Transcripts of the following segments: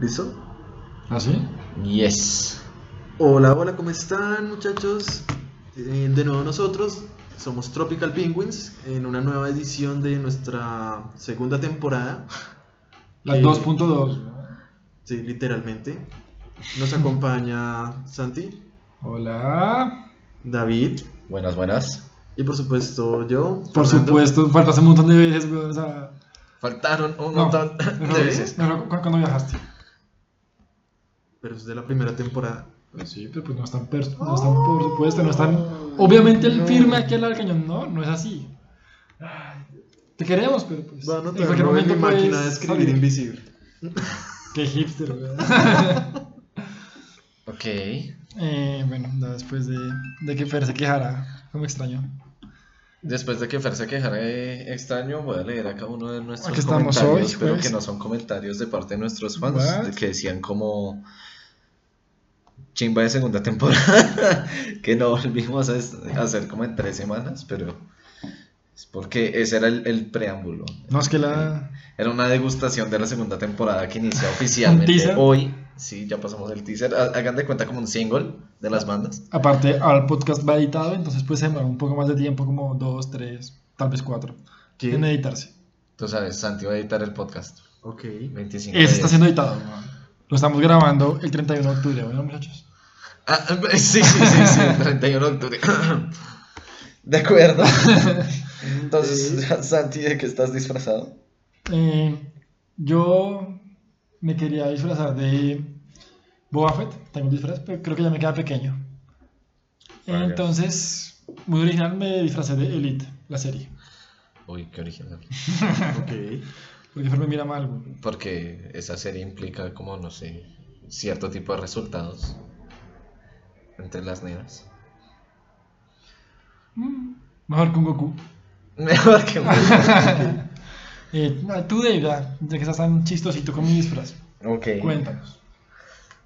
¿Listo? ¿Ah, sí? Yes. Hola, hola, ¿cómo están muchachos? Eh, de nuevo nosotros somos Tropical Penguins en una nueva edición de nuestra segunda temporada. La Eh, 2.2. Sí, literalmente. Nos acompaña Santi, Hola. David Buenas, buenas. Y por supuesto yo. Por Fernando. supuesto, faltaste un montón de veces. O sea, Faltaron un no, montón de veces. mejor cu- cuando viajaste. Pero es de la primera temporada. Pues sí, pero pues no están, pers- no están, por supuesto, no están. Obviamente el firme aquí al lado del cañón, no, no es así. Te queremos, pero pues. Va a en cualquier ¿no? en mi momento máquina de escribir salir. invisible. Qué hipster, weón. Ok. Eh, bueno, después de, de que Fer se quejara, como extraño. Después de que Fer se quejara de extraño, voy a leer acá uno de nuestros Aquí estamos comentarios, hoy, pero jueves. que no son comentarios de parte de nuestros fans, What? que decían como chimba de segunda temporada, que no volvimos a hacer como en tres semanas, pero es porque ese era el, el preámbulo. No, es que la. Era una degustación de la segunda temporada que inicia oficialmente hoy. Sí, ya pasamos el teaser. Ha- Hagan de cuenta como un single de las bandas. Aparte, al podcast va editado, entonces pues se demora un poco más de tiempo, como dos, tres, tal vez cuatro, ¿Quién? en editarse. Tú sabes, Santi va a editar el podcast. Ok. 25 Ese está siendo editado. ¿no? Lo estamos grabando el 31 de octubre, ¿bueno, muchachos? Ah, sí, sí, sí, sí, el 31 de octubre. De acuerdo. Entonces, Santi, ¿de qué estás disfrazado? Eh, yo me quería disfrazar de Boba Fett, tengo un disfraz, pero creo que ya me queda pequeño. Vaya. Entonces, muy original, me disfracé de Elite, la serie. Uy, qué original. Ok. Porque me mira mal, güey. Porque esa serie implica como, no sé, cierto tipo de resultados entre las nenas. Mm, Mejor que un Goku. Mejor que un... Eh, tú, Dave, ya, ya que estás tan chistosito con mi disfraz, Ok. cuéntanos.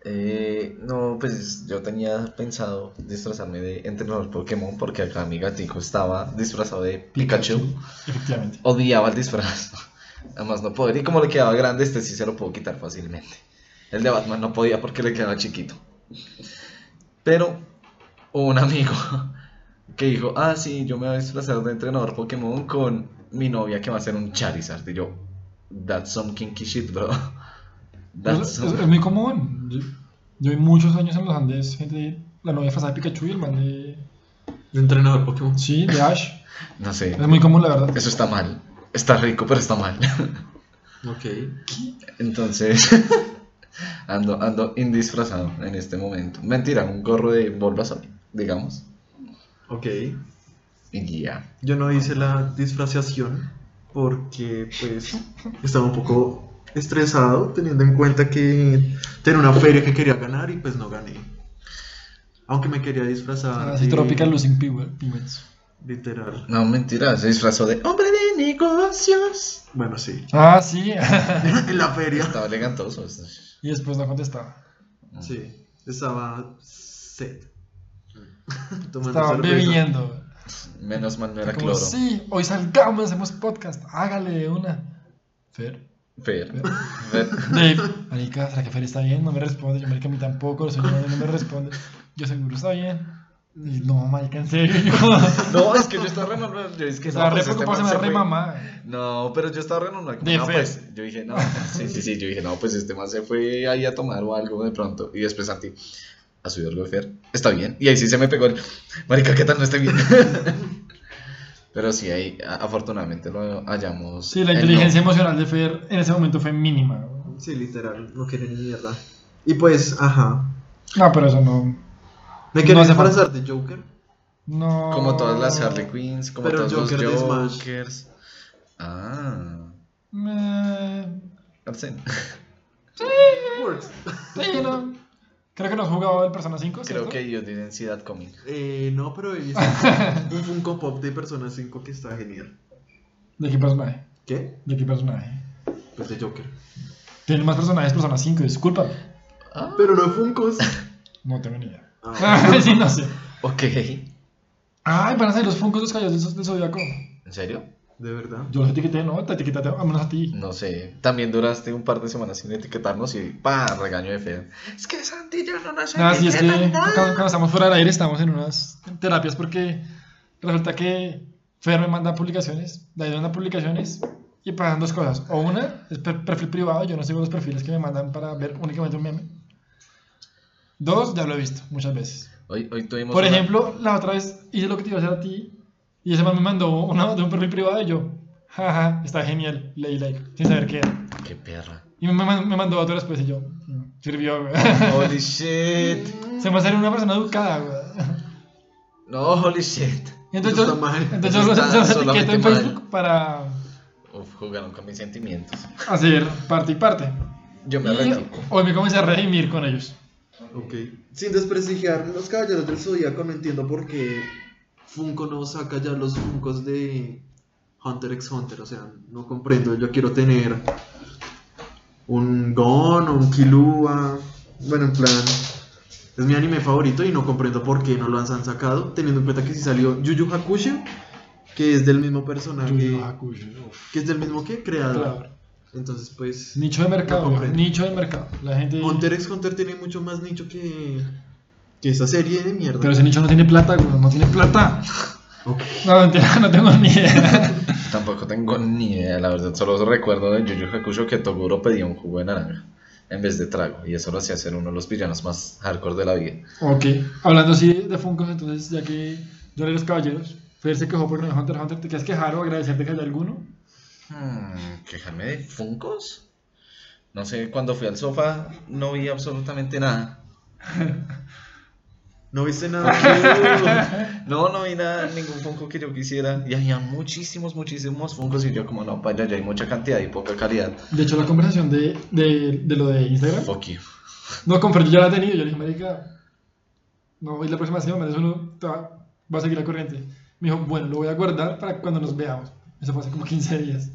Eh, no, pues yo tenía pensado disfrazarme de entrenador Pokémon porque acá mi gatico estaba disfrazado de Pikachu. Efectivamente. Odiaba el disfraz. Además no podía. Y como le quedaba grande, este sí se lo puedo quitar fácilmente. El de Batman no podía porque le quedaba chiquito. Pero hubo un amigo que dijo, ah, sí, yo me voy a disfrazar de entrenador Pokémon con mi novia que va a ser un Charizard. Y yo, that's some kinky shit, bro. That's es- some- es muy común. Yo, yo vi muchos años en los Andes, gente, la novia disfrazada de Pikachu y el man de... De entrenador Pokémon. Sí, de Ash. No sé. Es muy común, la verdad. Eso está mal. Está rico, pero está mal. Ok. Entonces, ando, ando indisfrazado en este momento. Mentira, un gorro de Bulbasaur, digamos. Ok. Y ya. Yo no hice la disfraciación porque pues estaba un poco estresado teniendo en cuenta que tenía una feria que quería ganar y pues no gané. Aunque me quería disfrazar. Así de- Tropical Losing. Literal. No, mentira, se disfrazó de hombre de negocios. Bueno, sí. Ah, sí. en la feria. Estaba elegantoso. y después no contestaba. Sí. Estaba set. Tomando Estaba cerveza. bebiendo. Menos mal no era Como, cloro. sí, hoy salgamos, hacemos podcast. Hágale una. Fer. Fer. Fer. Dave. Marica, ¿será que Fer está bien? No me responde. Yo, marica, a mí tampoco. Lo soy yo, no me responde. Yo seguro está bien. Y no, marica, en serio. No, es que yo estaba re normal. Yo es que no, pues, este man se re fue. mamá. No, pero yo estaba re normal. como, De no, Fer. pues, yo dije, no, sí, sí, sí, yo dije, no, pues este man se fue ahí a tomar o algo de pronto. Y después Santi, ¿ha subido algo de Fer? Está bien. Y ahí sí se me pegó el, marica, ¿qué tal no esté bien? pero sí, ahí a- afortunadamente lo hallamos. Sí, la en inteligencia no. emocional de Fer en ese momento fue mínima. Sí, literal. No quería ni mierda. Y pues, ajá. No, pero eso no. Me quería No hace disfrazar de Joker. No. Como todas las Harley Quinns, como Pero todos Joker los. Jokers. Ah, Eh, Arsene. Works. sí, no. Creo que no has jugado el Persona 5. Creo ¿cierto? que yo see that coming. Eh, no, pero hice un Funko Pop de Persona 5 que está genial. ¿De qué personaje? ¿Qué? ¿De qué personaje? Pues de Joker. Tiene más personajes Persona 5, disculpa. Ah, Pero no Funkos. No tengo ni idea. Ah, sí, no sé. ok. Ay, van a ser los Funkos de los caballos del Zodiaco. ¿En serio? De verdad. Yo los etiqueté, no, te etiquetaste a menos a ti. No sé, también duraste un par de semanas sin etiquetarnos y pa, regaño de feo. Es que Santi ya no nos Nada, si es que cuando, nada. cuando estamos fuera del aire estamos en unas terapias porque resulta que Fer me manda publicaciones, David me manda publicaciones y pasan dos cosas. O una es per- perfil privado, yo no sigo los perfiles que me mandan para ver únicamente un meme. Dos, ya lo he visto muchas veces. Hoy, hoy tuvimos Por una- ejemplo, la otra vez hice lo que te iba a hacer a ti y ese man me mandó una de un perfil privado y yo, jaja, está genial, leí like, sin saber qué era. Qué perra. Y me, me- mandó otro después y yo, "Mm, sirvió, güey". Holy shit. Se me salió una persona educada, güey. No, holy shit. Y entonces Eso yo, mal. entonces yo los solamente etiqueto en mal. Facebook para Uf, jugaron con mis sentimientos. hacer parte y parte. Yo me retiro. hoy me comencé a redimir con ellos. Ok. Sin desprestigiar los caballeros del Zodíaco, no entiendo por qué Funko no saca ya los Funkos de Hunter x Hunter. O sea, no comprendo. Yo quiero tener un Gon o un Killua. Bueno, en plan. Es mi anime favorito y no comprendo por qué no lo han sacado. Teniendo en cuenta que si salió Yu Yu Hakusho, que es del mismo personaje. Yu Yu Hakusho. Que es del mismo que creador. Claro. Entonces, pues. Nicho de mercado, No nicho de mercado. La gente. Hunter x Hunter tiene mucho más nicho que. Que esa serie de mierda. Pero ese nicho no tiene plata, güey. No tiene plata. Ok. No, mentira, no tengo ni idea. Tampoco tengo ni idea, la verdad. Solo recuerdo de Yu Yu Hakusho que Toguro pedía un jugo de naranja en vez de trago. Y eso lo hacía ser uno de los villanos más hardcore de la vida. ok. Hablando así de Funkos, entonces, ya que yo leí los caballeros, Fer se quejó por no Hunter x Hunter. ¿Te quieres quejar o agradecerte que haya alguno? Hmm, ¿Quejarme de Funkos? No sé, cuando fui al sofá no vi absolutamente nada. ¿No viste nada? No, no vi nada, ningún Funko que yo quisiera. Y había muchísimos, muchísimos Funkos. Y yo, como no, para ya hay mucha cantidad y poca calidad. De hecho, la conversación de, de, de lo de Instagram. Fuck you. No, con Fer yo ya la he tenido. Yo le dije, marica, no, y la próxima semana es uno, te va, va a seguir la corriente. Me dijo, bueno, lo voy a guardar para cuando nos veamos. Eso fue hace como 15 días.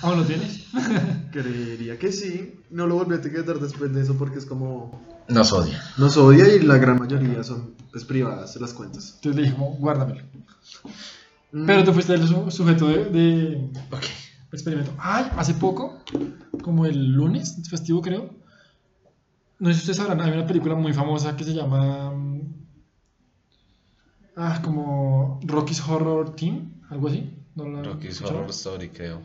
¿Aún lo tienes? Creería que sí. No lo volví a etiquetar después de eso porque es como. Nos odia. Nos odia y la gran mayoría son pues, privadas las cuentas. Entonces le dije, como, guárdamelo. Mm, Pero tú fuiste el su- sujeto de, de Ok. experimento. Ay, hace poco, como el lunes, festivo creo. No sé si ustedes sabrán, hay una película muy famosa que se llama. mm, Ah, como Rocky's Horror Team, algo así. ¿No la Rocky's escucharon? Horror Story, creo.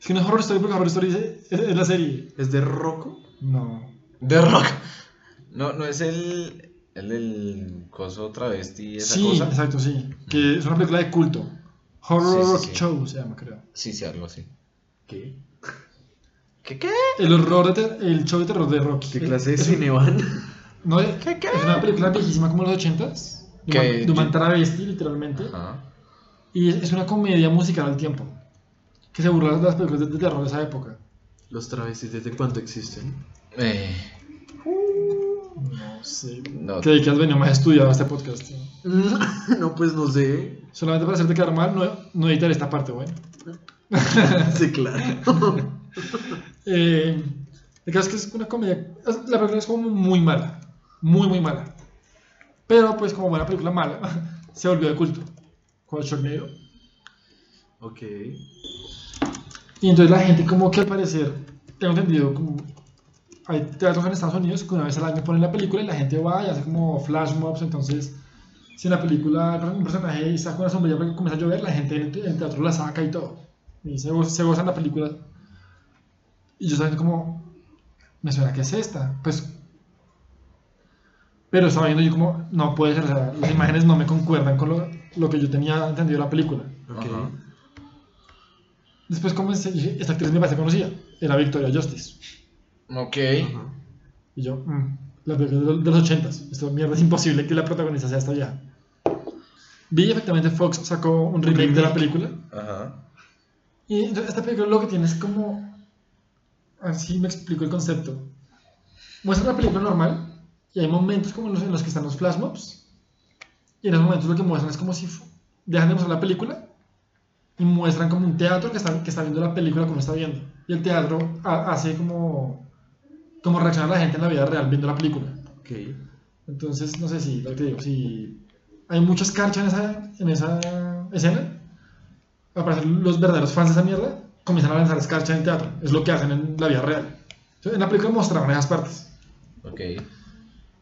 Es que no es Horror Story porque Horror Story es, es- es la serie. ¿Es de Rocco? No. The Rock. No, no es el. El del coso travesti y esa Sí, cosa. exacto, sí. Que es una película de culto. Horror Sí, sí, Rock sí. Show se llama, creo. Sí, sí, algo así. ¿Qué? ¿Qué qué? El horror de ter- el show de terror de Rocky. ¿Qué clase de Es- cine van? No, es, es una película viejísima como los 80s. De, Que- un- de un man travesti, literalmente. Ajá. Y es, una comedia musical al tiempo. Que se burla de las películas de, de terror de esa época. ¿Los travestis desde cuánto existen? Eh, No sé. no. Creí que has venido más estudiado a este podcast. no, pues no sé. Solamente para hacerte quedar mal, no, no editar esta parte, bueno. Sí, claro. Eh, el caso es que es una comedia. La película es como muy mala. Muy, muy mala. Pero, pues, como buena película mala, se volvió de culto. Sharknado. ok. Y entonces la gente, como que al parecer, tengo entendido, como. Hay teatros en Estados Unidos que una vez al año ponen la película y la gente va y hace como flash mobs. Entonces, si en la película un personaje saca una sombrilla porque comienza a llover, la gente en el teatro la saca y todo. Y se, se gozan la película. Y yo sabiendo como, me suena que es esta. Pues. Pero estaba viendo yo como, no puede ser, o sea, las imágenes no me concuerdan con lo, lo que yo tenía entendido de la película. Ok. Ajá. Después comencé, y dije, esta actriz me parece conocida. Era Victoria Justice. Ok. Ajá. Y yo, mm, la película de los- de los ochentas. Esto mierda es imposible que la protagonista sea esta vieja. Vi efectivamente Fox sacó un remake, de la remake. película. Ajá. Y entonces esta película lo que tiene es como. Así me explico el concepto. Muestra la película normal y hay momentos como los en los que están los flash mobs. Y en esos momentos lo que muestran es como si dejan de mostrar la película y muestran como un teatro que está, que está viendo la película como está viendo. Y el teatro ha- hace como. como reacciona la gente en la vida real viendo la película. Ok. Entonces, no sé si, lo que te digo, si hay mucha escarcha en esa, en esa escena, aparecen los verdaderos fans de esa mierda, comienzan a lanzar escarcha en el teatro. Es lo que hacen en la vida real. Entonces, En la película mostraban esas partes. Ok.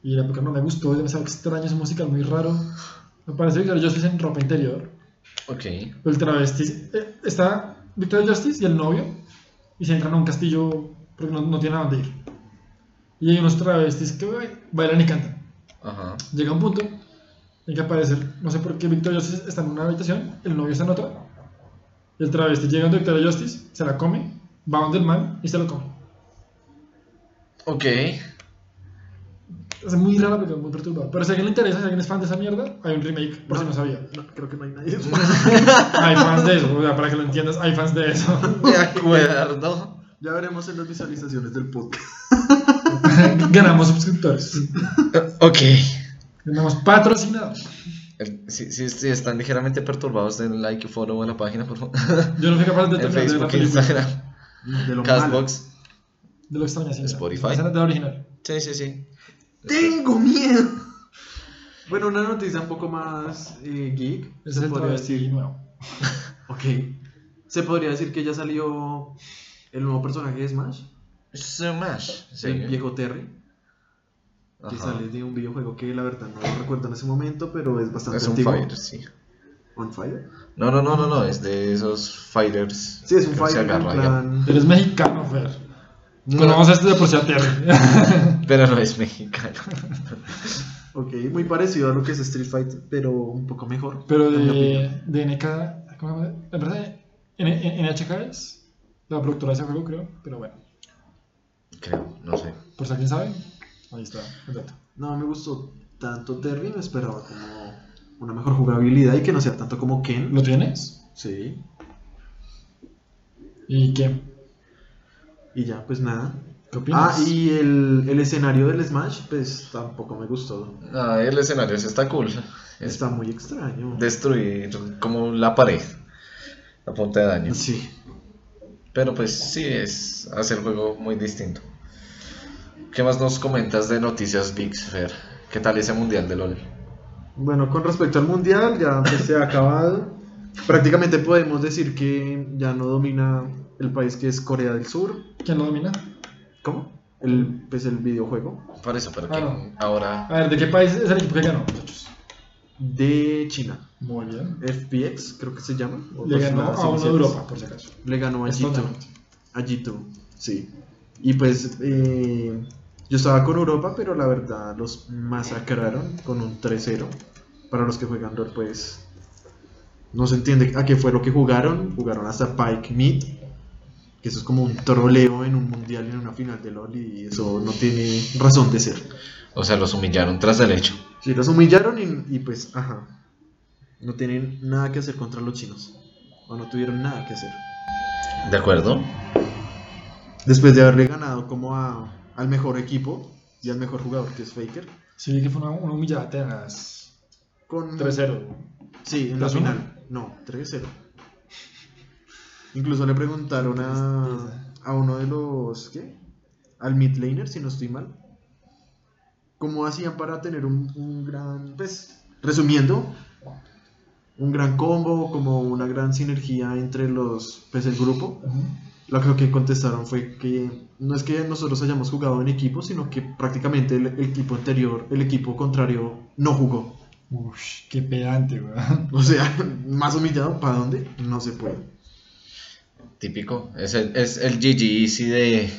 Y la película no me gustó, es demasiado extraño, es un musical muy raro. Me parece Victoria Justice en ropa interior. Ok. El travesti. eh, está Victoria Justice y el novio. Y se entran a un castillo porque no, no tienen a dónde ir. Y hay unos travestis que bailan y cantan. Ajá. Llega un punto en que aparece, no sé por qué Victoria Justice está en una habitación, el novio está en otra. Y el travesti llega donde Victoria Justice, se la come, va donde el man y se lo come. Ok. Es muy rara porque es muy perturbada. Pero si a alguien le interesa, si alguien es fan de esa mierda, hay un remake, por si no sabía. No, creo que no hay nadie. Hay fans de eso, o sea, para que lo entiendas, hay fans de eso. De acuerdo. Ya veremos en las visualizaciones del podcast. Ganamos suscriptores. Ok. Ganamos patrocinadores. El- Si, si, si están ligeramente perturbados, den like y follow a la página, por favor. Yo no fui capaz de terminar de la Facebook, película. Instagram, De lo malo. Castbox. De lo. Spotify. Es la original. Sí, sí, sí. Tengo miedo. Bueno, una noticia un poco más eh, geek. Se podría decir. nuevo. Ok. Se podría decir que ya salió el nuevo personaje de Smash. Smash. Sí. El viejo Terry. Que Ajá. sale de un videojuego que la verdad no lo recuerdo en ese momento, pero es bastante Es un antiguo. fighter, sí. ¿On Fire? No, no, no, no, no, es de esos fighters. Sí, es un que se fighter en plan. Eres mexicano, Fer. No. Conocemos esto de por sí a Terry. Pero no es mexicano. Ok, muy parecido a lo que es Street Fighter, pero un poco mejor. Pero en mi opinión. de, de NK, ¿cómo se llama? La N- NHK es la productora de ese juego, creo. Pero bueno, Creo, no sé. por si alguien sabe, ahí está el dato. No me gustó tanto Terry, me esperaba como una mejor jugabilidad y que no sea tanto como Ken. ¿Lo tienes? Sí. ¿Y qué? Y ya, pues nada. ¿Qué opinas? Ah, y el, el escenario del Smash, pues tampoco me gustó. Ah, el escenario ese está cool. Es Está muy extraño. destruir como la pared. La punta de daño. Sí. Pero pues sí, es hacer el juego muy distinto. ¿Qué más nos comentas de noticias Big Fair? ¿Qué tal ese mundial de LOL? Bueno, con respecto al mundial, ya pues, se ha acabado. Prácticamente podemos decir que ya no domina el país que es Corea del Sur. ¿Quién lo domina? ¿Cómo? El, pues el videojuego Por eso, pero Ah, que no. ahora A ver, ¿de qué país es el equipo que ganó, muchachos? de China. Muy bien. FPX, creo que se llama. o Le pues, ganó a uno de 07. Europa, por si acaso. Le ganó a Es G2. totalmente. A G2, sí. Y pues eh, yo estaba con Europa, pero la verdad los masacraron con un 3-0. Para los que juegan LoL, pues no se entiende a qué fue lo que jugaron. Jugaron hasta Pike Mid, que eso es como un troleo en un mundial y en una final de LoL y eso no tiene razón de ser. O sea, los humillaron tras el hecho. Sí, los humillaron y, y pues, ajá, no tienen nada que hacer contra los chinos. O no tuvieron nada que hacer. ¿De acuerdo? Después de haberle ganado como a, al mejor equipo y al mejor jugador que es Faker. Sí, que fue una, una humillada tenaz. Con 3-0. Sí, en la 3-1. final. No, 3-0. Incluso le preguntaron a, a uno de los. ¿Qué? Al mid laner, si no estoy mal. ¿Cómo hacían para tener un, un gran. Pues, resumiendo, un gran combo, como una gran sinergia entre los. Pues, el grupo? Lo que contestaron fue que no es que nosotros hayamos jugado en equipo, sino que prácticamente el, el equipo anterior, el equipo contrario, no jugó. Ush, qué pedante, weón. O sea, más humillado, ¿para dónde? No se puede. Típico. Es el, es el GG Easy de,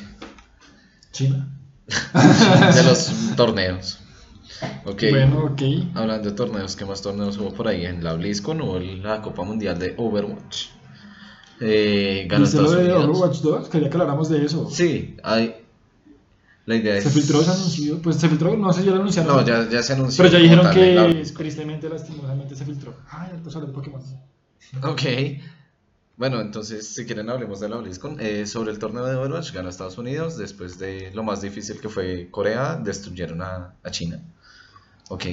China. de los torneos. Ok. Bueno, ok. Hablando de torneos, ¿qué más torneos hubo por ahí? En la BlizzCon hubo la Copa Mundial de Overwatch. Eh, ganó ¿Viste lo de Unidos. Overwatch 2? Quería que habláramos de eso. Sí, hay. La idea es. Se filtró ese anuncio. Pues se filtró, no sé si ya lo anunciaron. No, ya, ya se anunció. Pero ya dijeron la que BlizzCon. tristemente, lastimosamente se filtró. Ay, alto sale de Pokémon. Ok. Bueno, entonces, si quieren, hablemos de la BlizzCon. Eh, sobre el torneo de Overwatch, ganó Estados Unidos. Después de lo más difícil que fue Corea, destruyeron a, a China. Ok.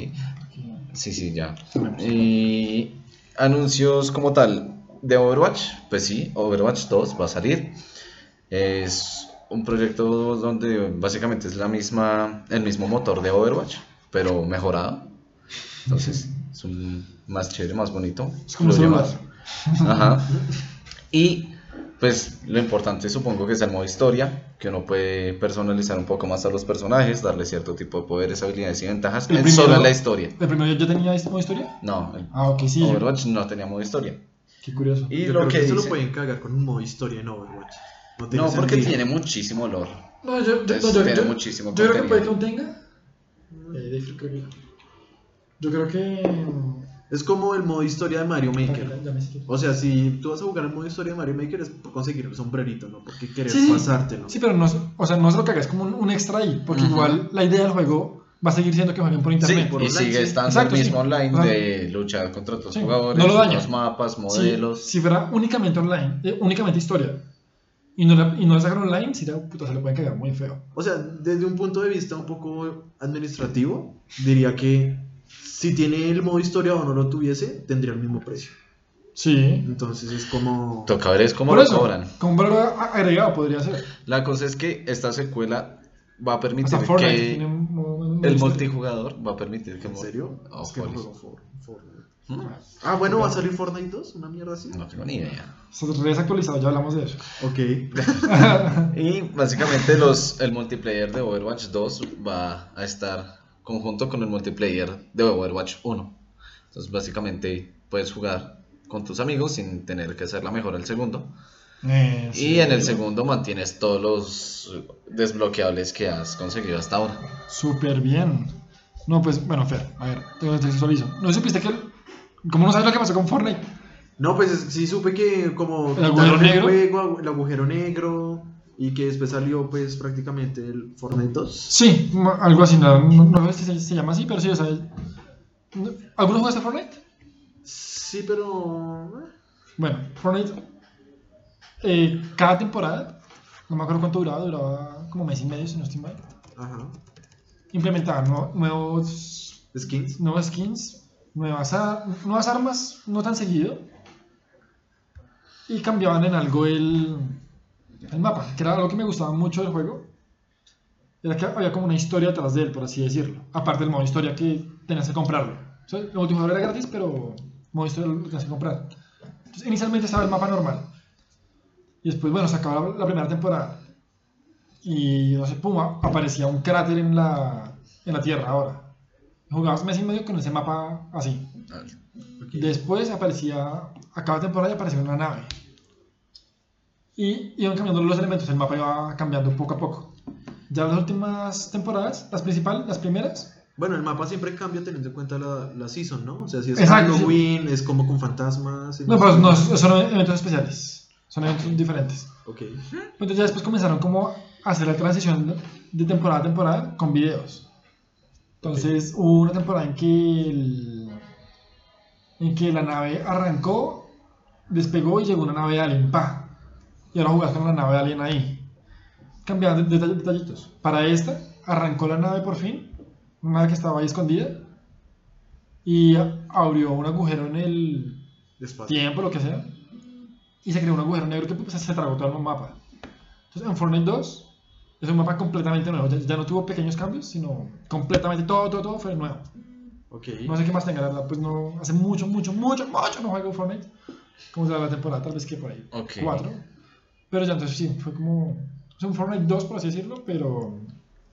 Sí, sí, ya. Y anuncios como tal de Overwatch, pues sí, Overwatch 2 va a salir. Es un proyecto donde básicamente es la misma, el mismo motor de Overwatch, pero mejorado. Entonces, es un más chévere, más bonito. Es como celular. más. Ajá. Y pues lo importante supongo que es el modo historia, que uno puede personalizar un poco más a los personajes, darle cierto tipo de poderes, habilidades y ventajas. El en primero- solo en la historia. ¿El primero ya tenía este modo historia? No, el Ah, ok, sí. Overwatch no tenía modo historia. Qué curioso. Y Yo lo creo que eso lo pueden cagar con un modo historia en Overwatch. No, tiene No, porque sentido. tiene muchísimo olor. No, yo, yo, Entonces, no, yo, tiene yo- muchísimo yo creo que puede que tenga. Eh, Dave, creo que- Yo creo que. Es como el modo historia de Mario Maker. O sea, si tú vas a jugar el modo historia de Mario Maker es por conseguir el sombrerito, no porque querer Sí, sí. pasártelo. Sí, pero no, es- o sea, no es lo que hagas, como un, un extra ahí, porque Ujú. igual la idea del juego va a seguir siendo que jueguen por Sí, internet. por y online, sigue sí. estando Exacto, el mismo sí. online de luchar contra otros Sí, jugadores, no lo los mapas, Si- modelos. Si, fuera únicamente online, eh, únicamente historia, y no, la- y no sacan online, sí, puta, se le pueden cagar muy feo. O sea, desde un punto de vista un poco administrativo, diría que si tiene el modo historia o no lo tuviese, tendría el mismo precio. Sí. Entonces es como... Toca ver es cómo Por lo eso, cobran. con valor agregado podría ser. La cosa es que esta secuela va a permitir Hasta que tiene un modo- un el multijugador va a permitir que ¿En serio? Oh, es que no juego For- Fortnite. ¿Mm? Ah, bueno, ¿va a salir Fortnite 2? ¿Una mierda así? No tengo ni idea. Está desactualizado, ya hablamos de eso. Ok. Y básicamente los, el multiplayer de Overwatch 2 va a estar conjunto con el multiplayer de Overwatch 1. Entonces básicamente puedes jugar con tus amigos sin tener que hacer la mejor el segundo. Eh, Y sí. en el segundo mantienes todos los desbloqueables que has conseguido hasta ahora. Súper bien. No, pues, bueno, Fer, a ver, te contextualizo. ¿No supiste que, el- cómo no sabes lo que pasó con Fortnite? No, pues es- sí supe que como ¿El agujero negro? juego, el agujero negro y que después salió pues prácticamente el Fortnite 2. Sí, algo así, no, no, no sé si se, llama así, pero sí, o sea, no- ¿alguno jugaste Fortnite? Sí, pero... Bueno, Fortnite, eh, cada temporada, no me acuerdo cuánto duraba, duraba como mes y medio, si no estoy mal, Ajá. implementaban nuevo- nuevos, Skins. nuevos skins, nuevas, ar- nuevas armas, no tan seguido, y cambiaban en algo el, el mapa, que era algo que me gustaba mucho del juego, era que había como una historia detrás de él, por así decirlo, aparte del modo historia que tenías que comprarlo. O sea, el multijugador era gratis, pero modo historia lo tenías que comprar. Entonces, inicialmente estaba el mapa normal. Y después, bueno, se acabó la, la primera temporada. Y, no sé, pum, aparecía un cráter en la, en la Tierra ahora. Jugabas mes y medio con ese mapa así. Después aparecía, a cada temporada aparecía una nave. Y iban cambiando los elementos, el mapa iba cambiando poco a poco. Ya las últimas temporadas, las principales, las primeras, Bueno, el mapa siempre cambia teniendo en cuenta la, la season, ¿no? O sea, si es Exacto, sí. Halloween, es como con fantasmas. no, pero no, son eventos especiales, son eventos diferentes. Ok. Entonces ya después comenzaron como a hacer la transición de temporada a temporada con videos. Entonces hubo una temporada en que, el- en que la nave arrancó, despegó y llegó una nave alien, pa. Y ahora jugás con la nave alien ahí. Cambiaban de- de- detallitos. Para esta, arrancó la nave por fin, una nave que estaba ahí escondida, y abrió un agujero en el, tiempo, lo que sea, y se creó un agujero negro que pues, se tragó todo el mapa. Entonces, en Fortnite 2 es un mapa completamente nuevo, ya, ya no tuvo pequeños cambios, sino completamente todo, todo, todo fue nuevo. Ok. No sé qué más tenga, la verdad, pues no, hace mucho, mucho, mucho, mucho no juego Fortnite. Como será la temporada, tal vez que por ahí, Ok. cuatro. Pero ya entonces sí, fue como, es un Fortnite 2 por así decirlo, pero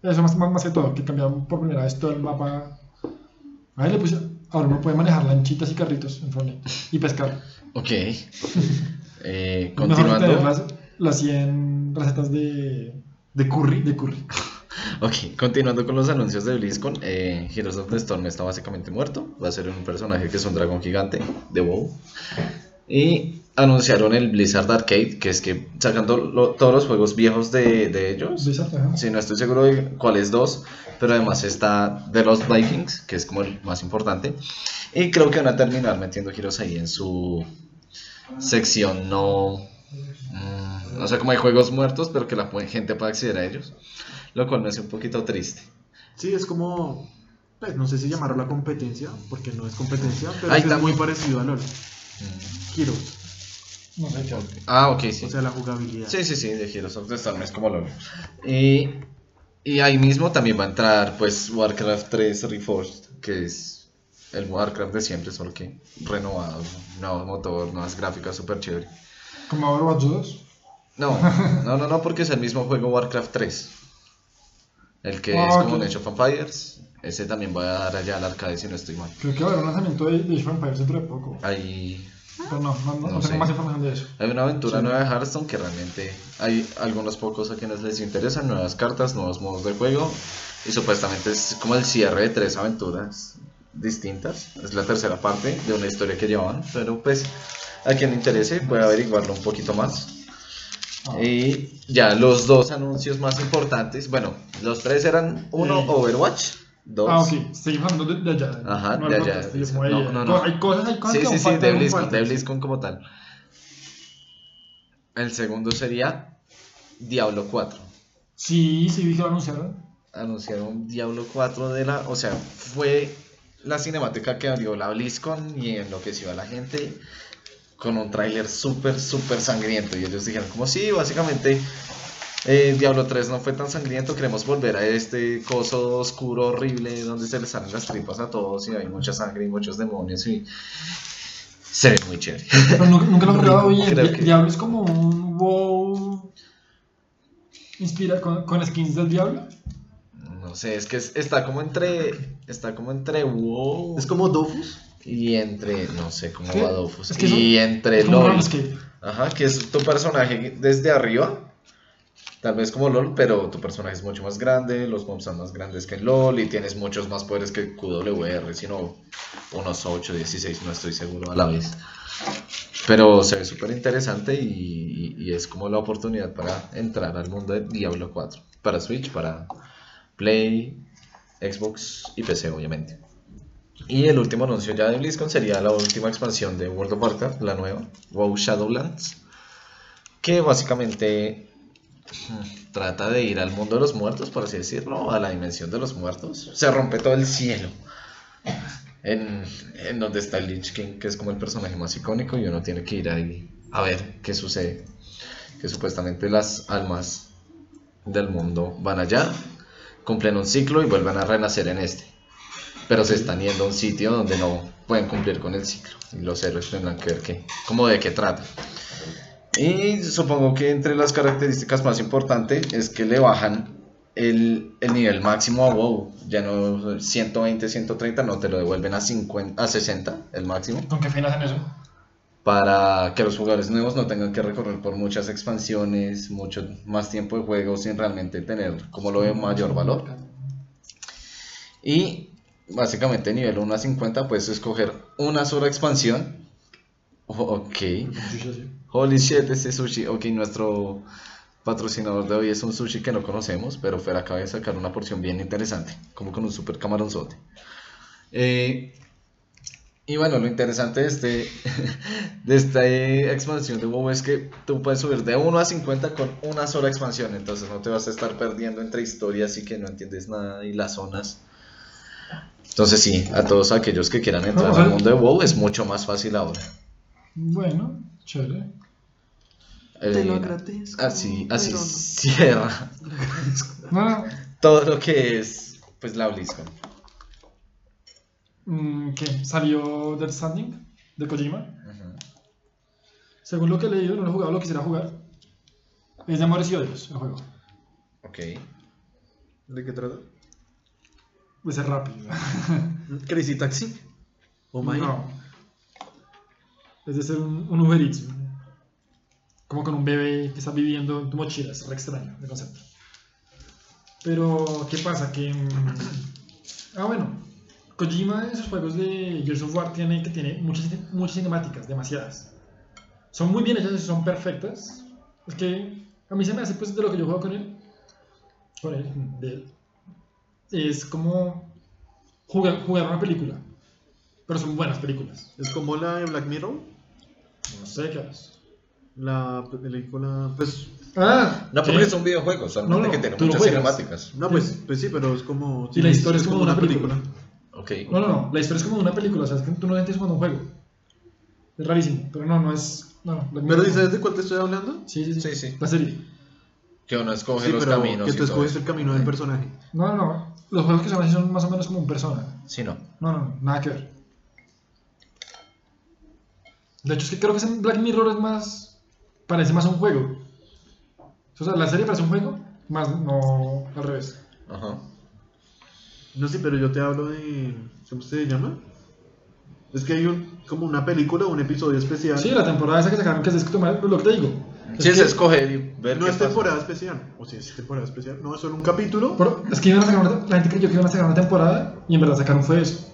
eso más, más, más que todo, que cambiaron por primera vez todo el mapa. Ahí le puse, ahora uno puede manejar lanchitas y carritos en Fortnite y pescar. Ok. Eh, continuando. las, las 100 recetas de, ¿De curry? de curry. Ok, continuando con los anuncios de BlizzCon, eh, Heroes of the Storm está básicamente muerto. Va a ser un personaje que es un dragón gigante de WoW. Y anunciaron el Blizzard Arcade, que es que sacando lo- todos los juegos viejos de, de ellos. Blizzard, ajá. Sí, no estoy seguro de cuáles dos, pero además está The Lost Vikings, que es como el más importante. Y creo que van a terminar metiendo giros ahí en su sección no. mm, o sea, como hay juegos muertos, pero que la gente pueda acceder a ellos. Lo cual me hace un poquito triste. Sí, es como. Pues, no sé si llamarlo la competencia, porque no es competencia, pero es está. muy parecido a LOL. Mm. Heroes. No sé qué. Ah, ok, sí. O sea, la jugabilidad. Sí, sí, sí, de Heroes of the Storm es como LOL. Y, y ahí mismo también va a entrar, pues, Warcraft 3 Reforged, que es el Warcraft de siempre, solo que renovado, nuevo motor, nuevas gráficas, súper chévere. Como Overwatch 2. No, no, no, no, porque es el mismo juego Warcraft 3. El que Ah, es como ok. un Age of Empires. Ese también voy a dar allá al arcade si no estoy mal. Creo que va a haber un lanzamiento de, Age of Empires dentro de poco. Hay, Pero no, no, no, No no sé. tengo más información de eso. hay una aventura Sí. nueva de Hearthstone que realmente hay algunos pocos a quienes les interesan. Nuevas cartas, nuevos modos de juego. Y supuestamente es como el cierre de tres aventuras distintas. Es la tercera parte de una historia que llevaban. Pero pues a quien le interese puede averiguarlo un poquito más. Ah. Y ya los dos anuncios más importantes, bueno, los tres eran uno. Overwatch, dos. Ah, ok. Seguimos hablando de, de allá. Ajá, no de al allá, como no, ella. no, no. Hay cosas, hay cosas Sí, que sí, sí, faltan de BlizzCon, de. BlizzCon como tal. El segundo sería Diablo 4. Sí, sí, vi que lo anunciaron. Anunciaron Diablo 4 de la, o sea, fue la cinemática que abrió la BlizzCon y enloqueció a la gente con un tráiler súper, súper sangriento. Y ellos dijeron como sí, básicamente eh, Diablo 3 no fue tan sangriento, queremos volver a este coso oscuro, horrible, donde se les salen las tripas a todos y hay mucha sangre y muchos demonios y se ve muy chévere. Pero nunca, nunca lo he jugado bien. Que- Diablo es como un WoW. Inspira con, con skins del Diablo. No sé, es que es- está como entre, está como entre WoW Es como Dofus. y entre, no sé cómo va Dofus, Es que y son- entre LOL. Ajá, que es tu personaje desde arriba. Tal vez como LOL, pero tu personaje es mucho más grande, los mobs son más grandes que en LOL y tienes muchos más poderes que QWR, sino unos 8, 16, no estoy seguro a la vez. Pero se ve súper interesante y, y- y es como la oportunidad para entrar al mundo de Diablo 4. Para Switch, para Play, Xbox y PC obviamente. Y el último anuncio ya de BlizzCon sería la última expansión de World of Warcraft, la nueva, WoW Shadowlands, que básicamente trata de ir al mundo de los muertos, por así decirlo, a la dimensión de los muertos. Se rompe todo el cielo. En, donde está el King, que es como el personaje más icónico, y uno tiene que ir ahí a ver qué sucede. Que supuestamente las almas del mundo van allá, cumplen un ciclo y vuelven a renacer en este. Pero se están yendo a un sitio donde no pueden cumplir con el ciclo. Y los héroes tendrán que ver qué, cómo de qué trata. Y supongo que entre las características más importantes es que le bajan el, el nivel máximo a WoW. Ya no 120, 130, no te lo devuelven a, 50, a 60, el máximo. ¿Con qué fin hacen eso? Para que los jugadores nuevos no tengan que recorrer por muchas expansiones, mucho más tiempo de juego sin realmente tener, como lo veo, mayor valor. Y básicamente nivel 1 a 50 puedes escoger una sola expansión. Ok. Holy shit, ese sushi. Ok, nuestro patrocinador de hoy es un sushi que no conocemos, pero Fer acaba de sacar una porción bien interesante, como con un super camaronzote. Eh, y bueno, lo interesante de, este, de esta eh, expansión de WoW es que tú puedes subir de 1 a 50 con una sola expansión, entonces no te vas a estar perdiendo entre historias y que no entiendes nada y las zonas. Entonces sí, a todos aquellos que quieran entrar al mundo de WoW es mucho más fácil ahora. Bueno, chévere. Te lo Eh, agradezco. Así, así pero no. cierra No, todo lo que es pues la BlizzCon. Mm, ¿Qué? ¿Salió Death Standing de Kojima? Según lo que he leído, no lo he jugado, lo quisiera jugar. Es de amores y odios el juego. Ok. ¿De qué trata? Puede ser rápido. Crazy Taxi. ¿O Mine? No. Es de ser un, un Uber Eats. Como con un bebé que está viviendo en tu mochila. Es re extraño el concepto. Pero, ¿qué pasa? Que. mm, Ah, bueno. Kojima en sus juegos de Gears of War tiene que tiene muchas, muchas cinemáticas, demasiadas. Son muy bien hechas, son perfectas. Es que a mí se me hace, pues, de lo que yo juego con él. Con él, de él. Es como jugar, jugar una película. Pero son buenas películas. Es como la de Black Mirror. No sé qué es. La película. Pues. Ah, No, porque ¿qué? es un videojuego, solamente No, no, que tiene tú lo muchas juegas. cinemáticas. No, pues, pues sí, pero es como. Y la historia es como una Ok. No, no, no. La historia es como una película. O sea, es que tú no entiendes como un juego. Es rarísimo. Pero no, no es. No, no. ¿Pero dices de cuál te estoy hablando? Sí, sí, sí. Sí, sí. La serie. Que uno escoge Sí, los pero caminos. que y tú todo escoges eso. el camino del personaje. No, no, no. Los juegos que se ven así son más o menos como un persona. Sí, no. No, no, no. Nada que ver. De hecho, es que creo que ese Black Mirror es más. Parece más un juego. O sea, la serie parece un juego, más no al revés. Ajá. No sé, pero yo te hablo de. ¿Cómo se llama? Es que hay un, como una película, un episodio especial. Sí, la temporada esa que sacaron que es de lo que te digo. Sí, Es es que- escoger y ver no qué es pasa. temporada especial. O sí, es temporada especial. No, es solo un capítulo. Pero es que iban a sacar una- la gente creyó que iban a sacar una temporada y en verdad sacaron fue eso.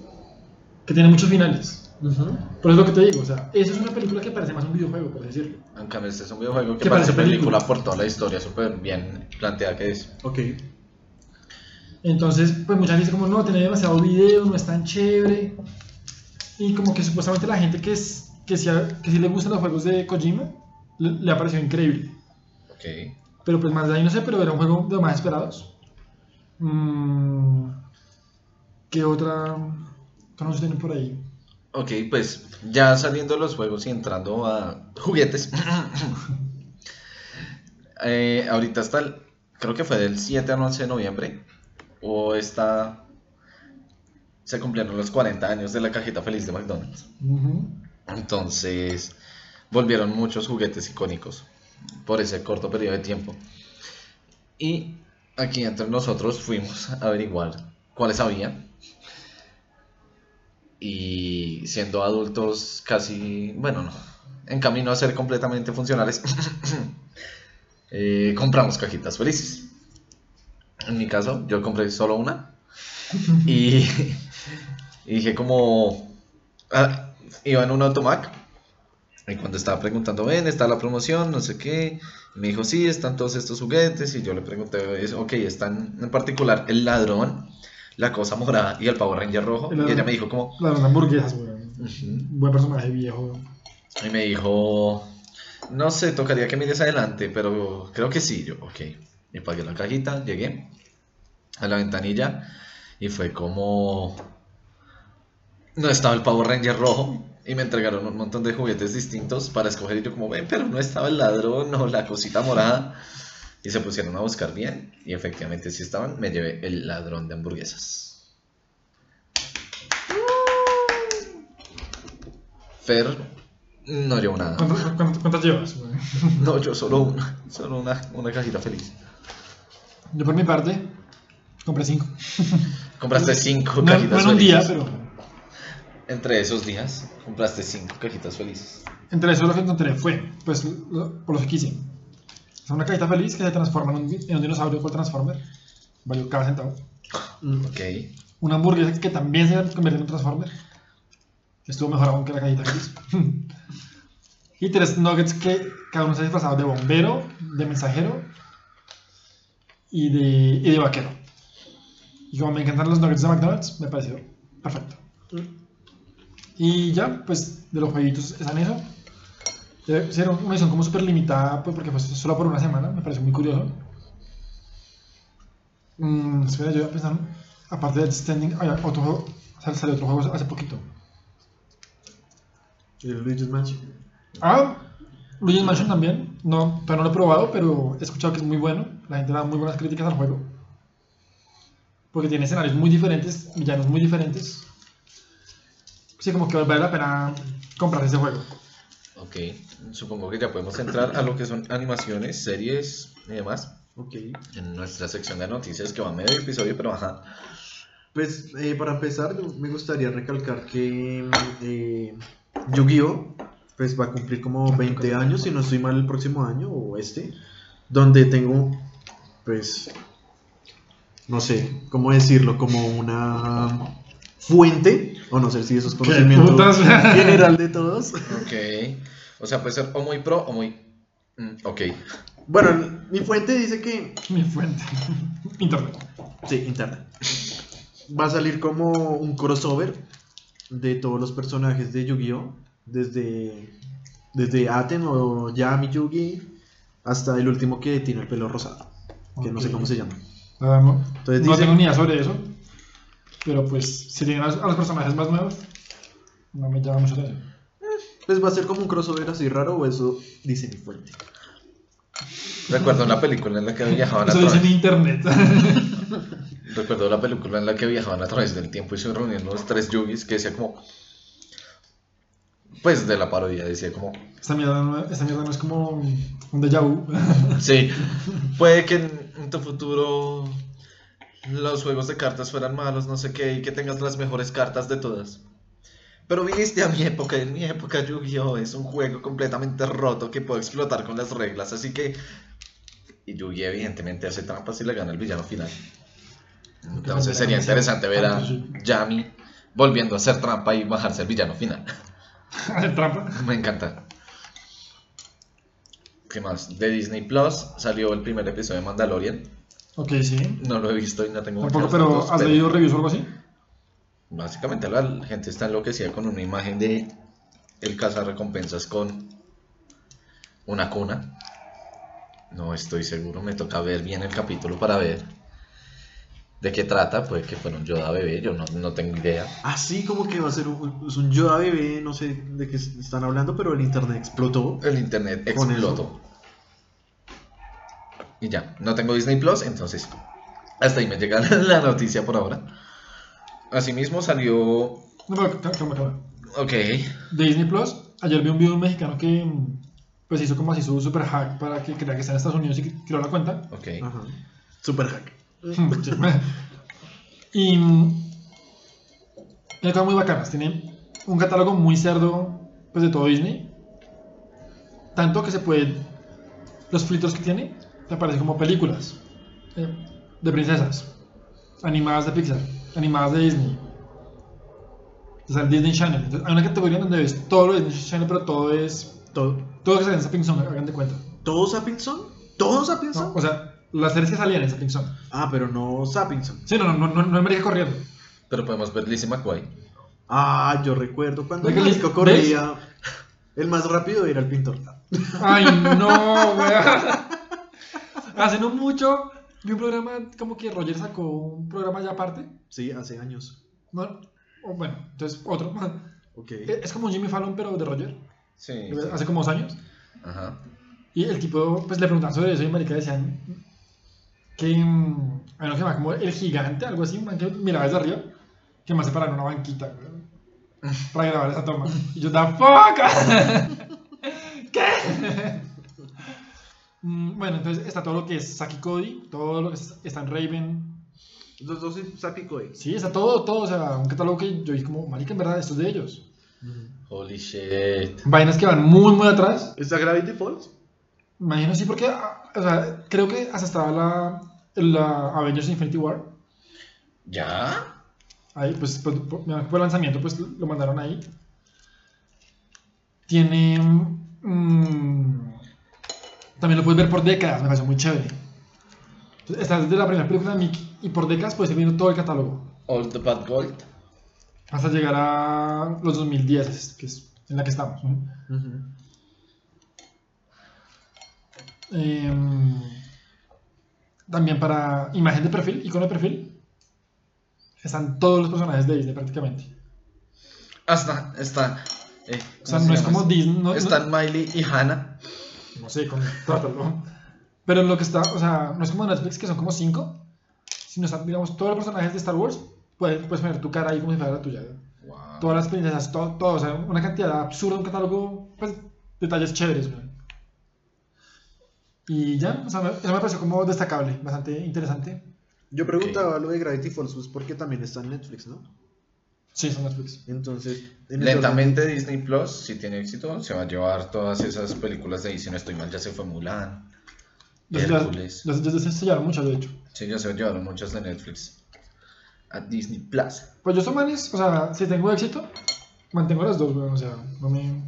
Que tiene muchos finales. Ujú. Pero es lo que te digo, o sea, eso es una película que parece más un videojuego, por decirlo. En cambio, este es un videojuego que Que parece parece película película. por toda la historia súper bien planteada que es. Ok. Entonces, pues mucha gente dice como, no, tiene demasiado video, no es tan chévere. Y como que supuestamente la gente que, es, que, sí, que sí le gustan los juegos de Kojima, le, le ha parecido increíble. Ok. Pero pues más de ahí no sé, pero era un juego de los más esperados. Mm, ¿Qué otra qué nos tienen por ahí? Ok, pues ya saliendo de los juegos y entrando a juguetes. Eh, ahorita está el, creo que fue del 7 al 11 de noviembre. O está, se cumplieron los 40 años de la cajita feliz de McDonald's. Entonces volvieron muchos juguetes icónicos por ese corto periodo de tiempo. Y aquí entre nosotros fuimos a averiguar cuáles había. Y siendo adultos casi, bueno, no, en camino a ser completamente funcionales, eh, compramos cajitas felices. En mi caso, yo compré solo una. Y, y dije como... ah, iba en un automac y cuando estaba preguntando, ven, está la promoción, no sé qué, me dijo, sí, están todos estos juguetes, y yo le pregunté, es- ok, están en particular el ladrón, la cosa morada y el Power Ranger rojo, y ella me dijo como, Las hamburguesas, weón. Buen personaje viejo. y me dijo, no sé, tocaría que mires adelante, pero creo que sí, yo, ok, y pagué la cajita, llegué a la ventanilla, y fue como, no estaba el Power Ranger rojo y me entregaron un montón de juguetes distintos para escoger y yo como, ven, pero no estaba el ladrón o la cosita morada. Y se pusieron a buscar bien y efectivamente sí estaban. Me llevé el ladrón de hamburguesas. Fer no llevó nada. ¿Cuántas, cuántas- cuántas llevas? No, yo solo una. Solo una, una cajita feliz. Yo por mi parte compré cinco. Compraste cinco No, cajitas no en un día, pero Entre esos días compraste cinco cajitas felices. entre eso lo que encontré fue, pues, lo- por lo que quise. Es una cajita feliz que se transforma en un, en un dinosaurio con Transformer. Valió cada centavo. Mm. Ok. Una hamburguesa que también se convierte en un Transformer. Estuvo mejor aún que la cajita feliz. y tres nuggets que cada uno se ha disfrazado de bombero, de mensajero y de, y de vaquero. Y como me encantan los nuggets de McDonald's, me pareció perfecto. Y ya, pues de los jueguitos están eso. Hicieron una edición como súper limitada, pues porque fue solo por una semana, me pareció muy curioso. Mm, espera, yo iba a pensar, aparte de Death Stranding, hay otro juego, sal- salió otro juego hace poquito. El Luigi's Mansion. Ah, Luigi's Mansion también, no, pero no lo he probado, pero he escuchado que es muy bueno, la gente da muy buenas críticas al juego. Porque tiene escenarios muy diferentes, villanos muy diferentes. Sí, como que vale la pena comprar ese juego. Ok. Supongo que ya podemos entrar a lo que son animaciones, series y demás. Ok. En nuestra sección de noticias que va a medio episodio, pero ajá. Pues eh, para empezar, me gustaría recalcar que eh, Yu-Gi-Oh! Pues va a cumplir como 20 años, si no estoy mal, el próximo año o este, donde tengo, pues, no sé cómo decirlo, como una fuente, o no sé si eso es conocimiento general de todos. Ok. O sea, puede ser o muy pro o muy. mm, ok. Bueno, mi fuente dice que Mi fuente. Internet. Sí, internet. Va a salir como un crossover de todos los personajes de Yu-Gi-Oh! Desde, desde Aten o Yami Yugi hasta el último que tiene el pelo rosado. Que no sé cómo se llama. Nada, no, Entonces no dice- tengo ni idea sobre eso. Pero pues, si tienen a los, a los personajes más nuevos, no me llama mucho la atención. Pues va a ser como un crossover así raro, o eso dice mi fuente. Recuerdo una película en la que viajaban a Eso dice en través. internet. Recuerdo la película en la que viajaban a través del tiempo y se reunían los tres yugis que decía como. Pues de la parodia, decía como, Esta mierda no, esta mierda no es como un déjà vu. sí, puede que en, en tu futuro los juegos de cartas fueran malos, no sé qué, y que tengas las mejores cartas de todas. Pero viniste a mi época, en mi época Yu-Gi-Oh! es un juego completamente roto que puedo explotar con las reglas, así que... Y Yu-Gi evidentemente hace trampas y le gana el villano final. Entonces sería interesante ver a Yami volviendo a hacer trampa y bajarse el villano final. Hacer trampa. Me encanta. ¿Qué más? De Disney Plus salió el primer episodio de Mandalorian. Ok, sí. No lo he visto y no tengo Tampoco, pero ¿has leído reviews o algo así? Básicamente la gente está enloquecida con una imagen de el cazarrecompensas con una cuna. No estoy seguro, me toca ver bien el capítulo para ver de qué trata. Puede que fuera un Yoda bebé, yo no, no tengo idea. Así como que va a ser un, es un Yoda bebé, no sé de qué están hablando, pero el internet explotó. El internet explotó. Y ya, no tengo Disney Plus, entonces hasta ahí me llega la noticia por ahora. Asimismo salió. No, pero calma, calma. Ok. De Disney Plus, ayer vi un video de un mexicano que mm, pues hizo como así su super hack para que crea que está en Estados Unidos y que creó la cuenta. Ok. Ajá. Super hack. Y mm, tiene cosas muy bacanas. Tiene un catálogo muy cerdo pues, de todo Disney. Tanto que se puede. Los filtros que tiene te aparecen como películas eh, de princesas, animadas de Pixar, animadas de Disney. O sea, el Disney Channel. Entonces, hay una categoría donde ves todo lo de Disney Channel, pero todo es. ¿Todo, Todo lo que sale en Zapping Zone, hagan de cuenta. ¿Todo Sappingson? ¿Todo Sappingson? No, o sea, las series que salían en Zapping Zone. ah, pero no Sappingson. Sí, no, no, no, no, no en América corriendo. Pero podemos ver Lizzie McGuire. Ah, yo recuerdo cuando el Oiga, mágico ¿ves? corría. El más rápido era el pintor. Ay, no, weón. Hace no mucho vi un programa como que Roger sacó un programa ya aparte. Sí, hace años. No, o bueno, entonces otro. Ok. Es como un Jimmy Fallon, pero de Roger. Sí. Hace como dos años. Ajá. Y el tipo, pues le preguntaban sobre eso y marica decían que mm, uno que se llama como el gigante, algo así, man que miraba desde arriba, que más se paraba en una banquita, para grabar esa toma. Y yo, the fuck? ¿Qué? Mm, bueno, entonces está todo lo que es Saki Cody, todo lo que es- está en Raven. Los dos Sapico Sí, está todo, todo, o sea, un catálogo que yo vi como, marica, en verdad, esto es de ellos. Holy shit. Vainas que van muy, muy atrás. ¿Está Gravity Falls? Imagino sí, porque, ah, o sea, creo que hasta estaba la, la Avengers Infinity War. ¿Ya? Ahí, pues, por, mira, por lanzamiento, pues lo mandaron ahí. Tiene. mm, también lo puedes ver por décadas, me parece muy chévere. Entonces, Está desde la primera película de Mickey y por décadas puedes ir viendo todo el catálogo. All the Bad Gold. Hasta llegar a los 2010, que es en la que estamos. ¿no? Em, también para imagen de perfil, icono de perfil, están todos los personajes de Disney prácticamente. Hasta, está. eh, O sea, ¿cómo no es como Disney. No, no- Están Miley y Hannah. No sé, con trátalo. Pero lo que está, o sea, no es como Netflix que son como cinco, sino están, digamos, todos los personajes de Star Wars, puedes, puedes poner tu cara ahí como si fuera la tuya. Wow. Todas las princesas, todo, todo, o sea, una cantidad absurda, un catálogo, pues, detalles chéveres, güey. Y ya, o sea, me- eso me pareció como destacable, bastante interesante. Yo preguntaba lo de Gravity Falls pues porque también está en Netflix, ¿no? Sí, son Netflix. Entonces, en Lentamente Disney Plus, si tiene éxito, se va a llevar todas esas películas de ahí. Si no estoy mal, ya se fue Mulan. Ya, Hércules. ya se sellaron muchas, de hecho. Sí, ya se llevaron muchas de Netflix. A Disney Plus. Pues yo soy manes, o sea, si tengo éxito, mantengo las dos, weón, o sea, no me...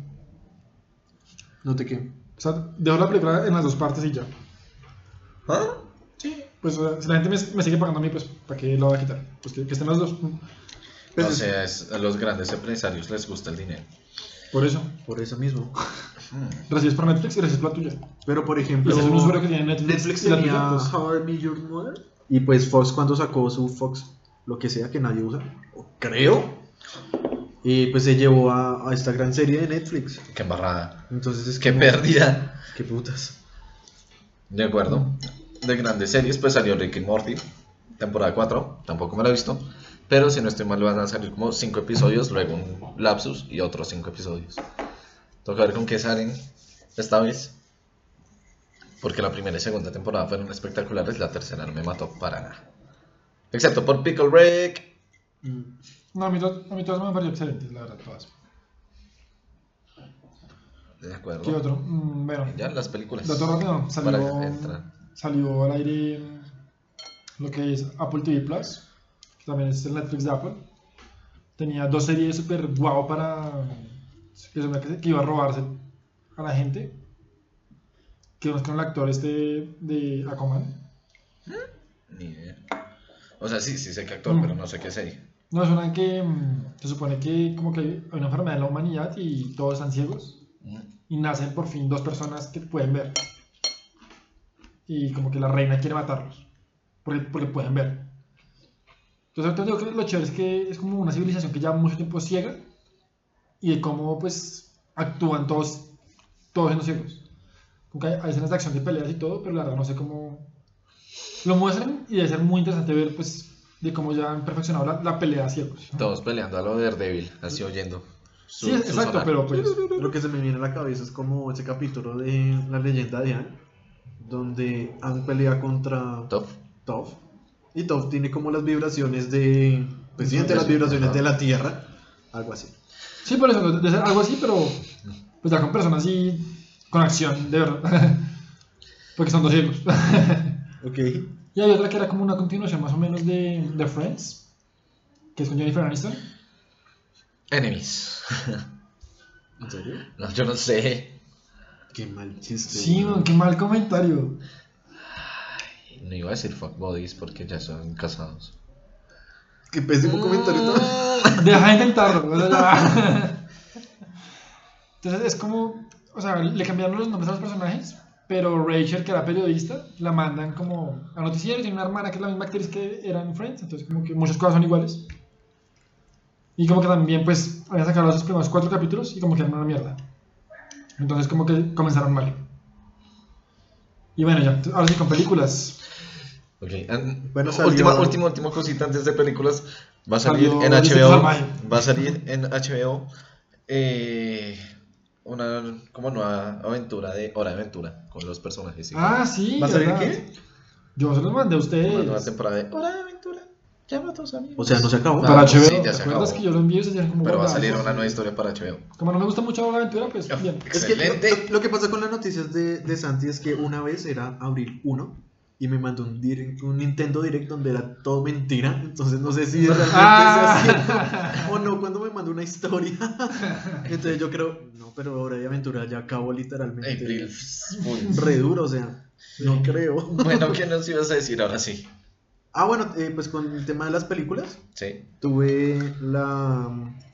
No te qué. O sea, dejo la película en las dos partes y ya. ¿Ah? Sí. Pues o sea, si la gente me, me sigue pagando a mí, pues ¿para qué lo voy a quitar? Pues que, que estén las dos. Pues sé, es- a los grandes empresarios les gusta el dinero. Por eso. Por eso mismo. Gracias por Netflix y gracias por la tuya. Pero por ejemplo, es un usuario que tiene Netflix, Netflix tenía tuya, pues, How I Met Your Mother. Y pues Fox cuando sacó su Fox, lo que sea que nadie usa, o creo. Y pues se llevó a, a esta gran serie de Netflix. Qué embarrada. Entonces es Qué como- pérdida. Qué putas. De acuerdo. De grandes series, pues salió Rick y Morty, temporada 4. Tampoco me la he visto. Pero si no estoy mal, van a salir como 5 episodios, luego un lapsus y otros 5 episodios. Toca ver con qué salen esta vez. Porque la primera y segunda temporada fueron espectaculares, la tercera no me mató para nada. Excepto por Pickle Rick. Mm, No, a mí, a mí todas me han parecido excelentes, la verdad, todas. De acuerdo. ¿Qué otro? Mm, bueno, Ya, las películas. dato rápido, salió, salió al aire lo que es Apple TV Plus, también es el Netflix de Apple. Tenía dos series súper guau para que, se me- que iba a robarse a la gente. Que uno es con el actor este de Aquaman. Ni idea. O sea, sí, sí sé qué actor, Mm. pero no sé qué serie. No, es una que mm, se supone que como que hay una enfermedad en la humanidad y todos están ciegos. Mm. y nacen por fin dos personas que pueden ver. Y como que la reina quiere matarlos, porque, porque pueden ver. Entonces, ahorita digo que lo chévere es que es como una civilización que lleva mucho tiempo ciega y de cómo pues actúan todos, todos siendo ciegos. Como que hay, hay escenas de acción de peleas y todo, pero la verdad no sé cómo lo muestran y debe ser muy interesante ver pues de cómo ya han perfeccionado la, la pelea ciegos. Todos peleando a lo de Daredevil, así oyendo. su- Sí, su exacto, sonar. pero pues... Lo que se me viene a la cabeza es como ese capítulo de La leyenda de Anne, donde Anne pelea contra Top. Toph. Y Toph tiene como las vibraciones de. Pues siente las vibraciones de la tierra. Algo así. Sí, por eso, debe ser algo así, pero pues ya con personas así, con acción, de verdad. Porque son dos ciegos. Ok. y hay otra que era como una continuación más o menos de, de Friends, que es con Jennifer Aniston. Enemies. ¿En serio? No, yo no sé. Qué mal chiste. Sí, man, qué mal comentario. No iba a decir fuck bodies porque ya son casados. Qué pésimo comentario. Mm. Deja de intentarlo. o sea, ya. Entonces es como, o sea, le cambiaron los nombres a los personajes, pero Rachel, que era periodista, la mandan como a noticiero y tiene una hermana que es la misma actriz que era en Friends, entonces como que muchas cosas son iguales. Y como que también pues habían sacado los primeros cuatro capítulos y como que eran una mierda. Entonces como que comenzaron mal. Y bueno, ya, ahora sí con películas. Ok, an- Bueno, salió- última, última, última cosita antes de películas. Va a salir Salió en HBO. Va a salir en HBO eh, una como nueva aventura de Hora de Aventura con los personajes. Ah, sí. ¿Va a salir ¿verdad? qué? Yo se los mandé a ustedes. Una nueva temporada de Hora de Aventura. Llama a tus amigos. O sea, no se acabó. Para HBO. sí, ya ¿Te se acuerdas acabó. que yo lo envié y se hicieron como Pero va a salir una nueva historia para HBO. Como no me gusta mucho la aventura, pues bien. Es que Excelente. lo, lo que pasa con las noticias de, de Santi es que una vez era abril 1 y me mandó un, direct- un Nintendo Direct donde era todo mentira. Entonces no sé si realmente Ah. sea cierto o no cuando me mandó una historia. Entonces yo creo, no, pero Hora de Aventura ya acabó literalmente. April. Re duro, o sea, no creo. Bueno, ¿qué nos ibas a decir ahora sí? Ah, bueno, eh, pues con el tema de las películas, Sí. tuve la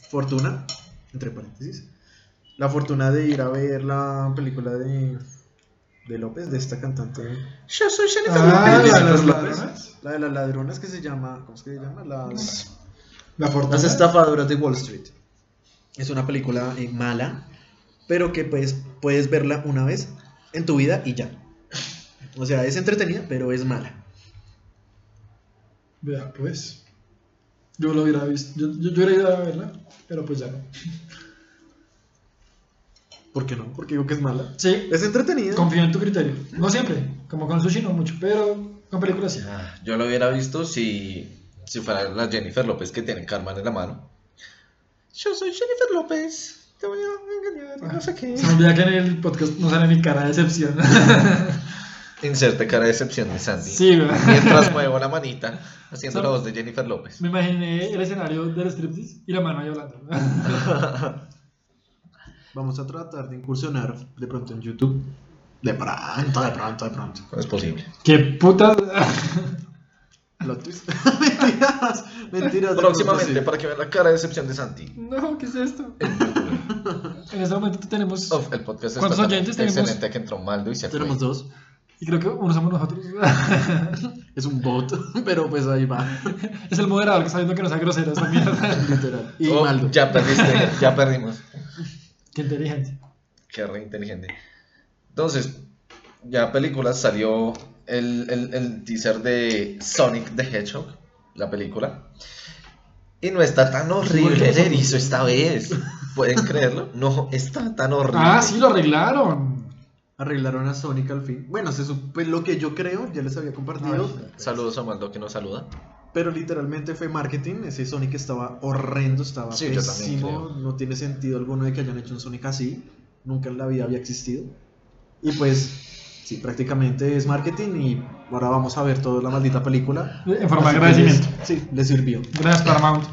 fortuna, entre paréntesis, la fortuna de ir a ver la película de, de López, de esta cantante. Yo soy Jennifer Ah, López. la de las López. ladronas. La de las ladronas que se llama, ¿cómo es que se llama? Las, La fortuna. las estafadoras de Wall Street. Es una película eh, mala, pero que pues, puedes verla una vez en tu vida y ya. O sea, es entretenida, pero es mala. Vea, pues. Yo lo hubiera visto. Yo, yo, yo hubiera ido a verla, pero pues ya no. ¿Por qué no? Porque digo que es mala. Sí, Es entretenida. confío en tu criterio. No siempre, como con sushi no mucho, pero con películas sí. Ah, Yo lo hubiera visto si, si fuera la Jennifer López que tiene Carmen en la mano. Yo soy Jennifer López. Te voy a engañar. No sé qué. Se me olvida que en el podcast no sale mi cara de decepción. Inserte cara de excepción de Sandy. sí, güey. Mientras muevo la manita haciendo So- la voz de Jennifer López. Me imaginé el escenario del striptease y la mano ahí hablando. Vamos a tratar de incursionar de pronto en YouTube. De pronto, de pronto, de pronto. Es posible. ¡Qué putas! Plot twist. mentiras, mentiras. de Próximamente, pronto para que vean la cara de excepción de Santi. no, ¿qué es esto? En este momento tenemos. Uf, el podcast ¿Cuántos está oyentes tenemos? excelente que entró Maldo y se sí. fue. Tenemos dos. Y creo que uno somos nosotros. Es un bot, pero pues ahí va. es el moderador que está viendo que no sea grosero esta mierda. Literal. Y Oh, Maldo. ya perdiste, ya perdimos. Qué inteligente. Qué re inteligente. Entonces, ya películas salió el, el, el teaser de Sonic the Hedgehog, la película. Y no está tan horrible el erizo esta vez. ¿Pueden creerlo? No está tan horrible. Ah, sí, lo arreglaron. Arreglaron a Sonic al fin. Bueno, se sup- pues, lo que yo creo, ya les había compartido. Ay, Saludos a Maldo que nos saluda. Pero literalmente fue marketing. Ese Sonic estaba horrendo, estaba Sí, pésimo. No tiene sentido alguno de que hayan hecho un Sonic así. Nunca en la vida había existido. Y pues, sí, prácticamente es marketing. Y ahora vamos a ver toda la maldita película. En forma de Así les- agradecimiento. sí, le sirvió. Gracias, Paramount.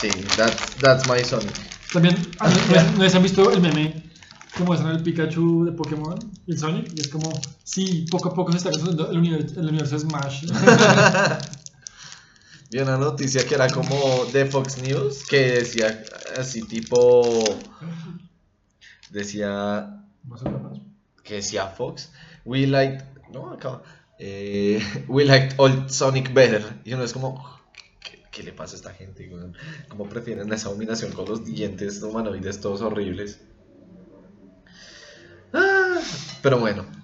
Sí, that's, that's my Sonic. También, ¿no, no han visto el meme que muestran el Pikachu de Pokémon y el Sonic? Y es como, sí, poco a poco se está construyendo el universo, el universo Smash. Vi una noticia que era como de Fox News que decía así tipo. Decía. Que decía Fox. We like. No, acá. Eh, we liked old Sonic better. Y uno es como. ¿Qué, qué le pasa a esta gente? ¿Cómo prefieren esa dominación con los dientes humanoides todos horribles? Ah, pero bueno.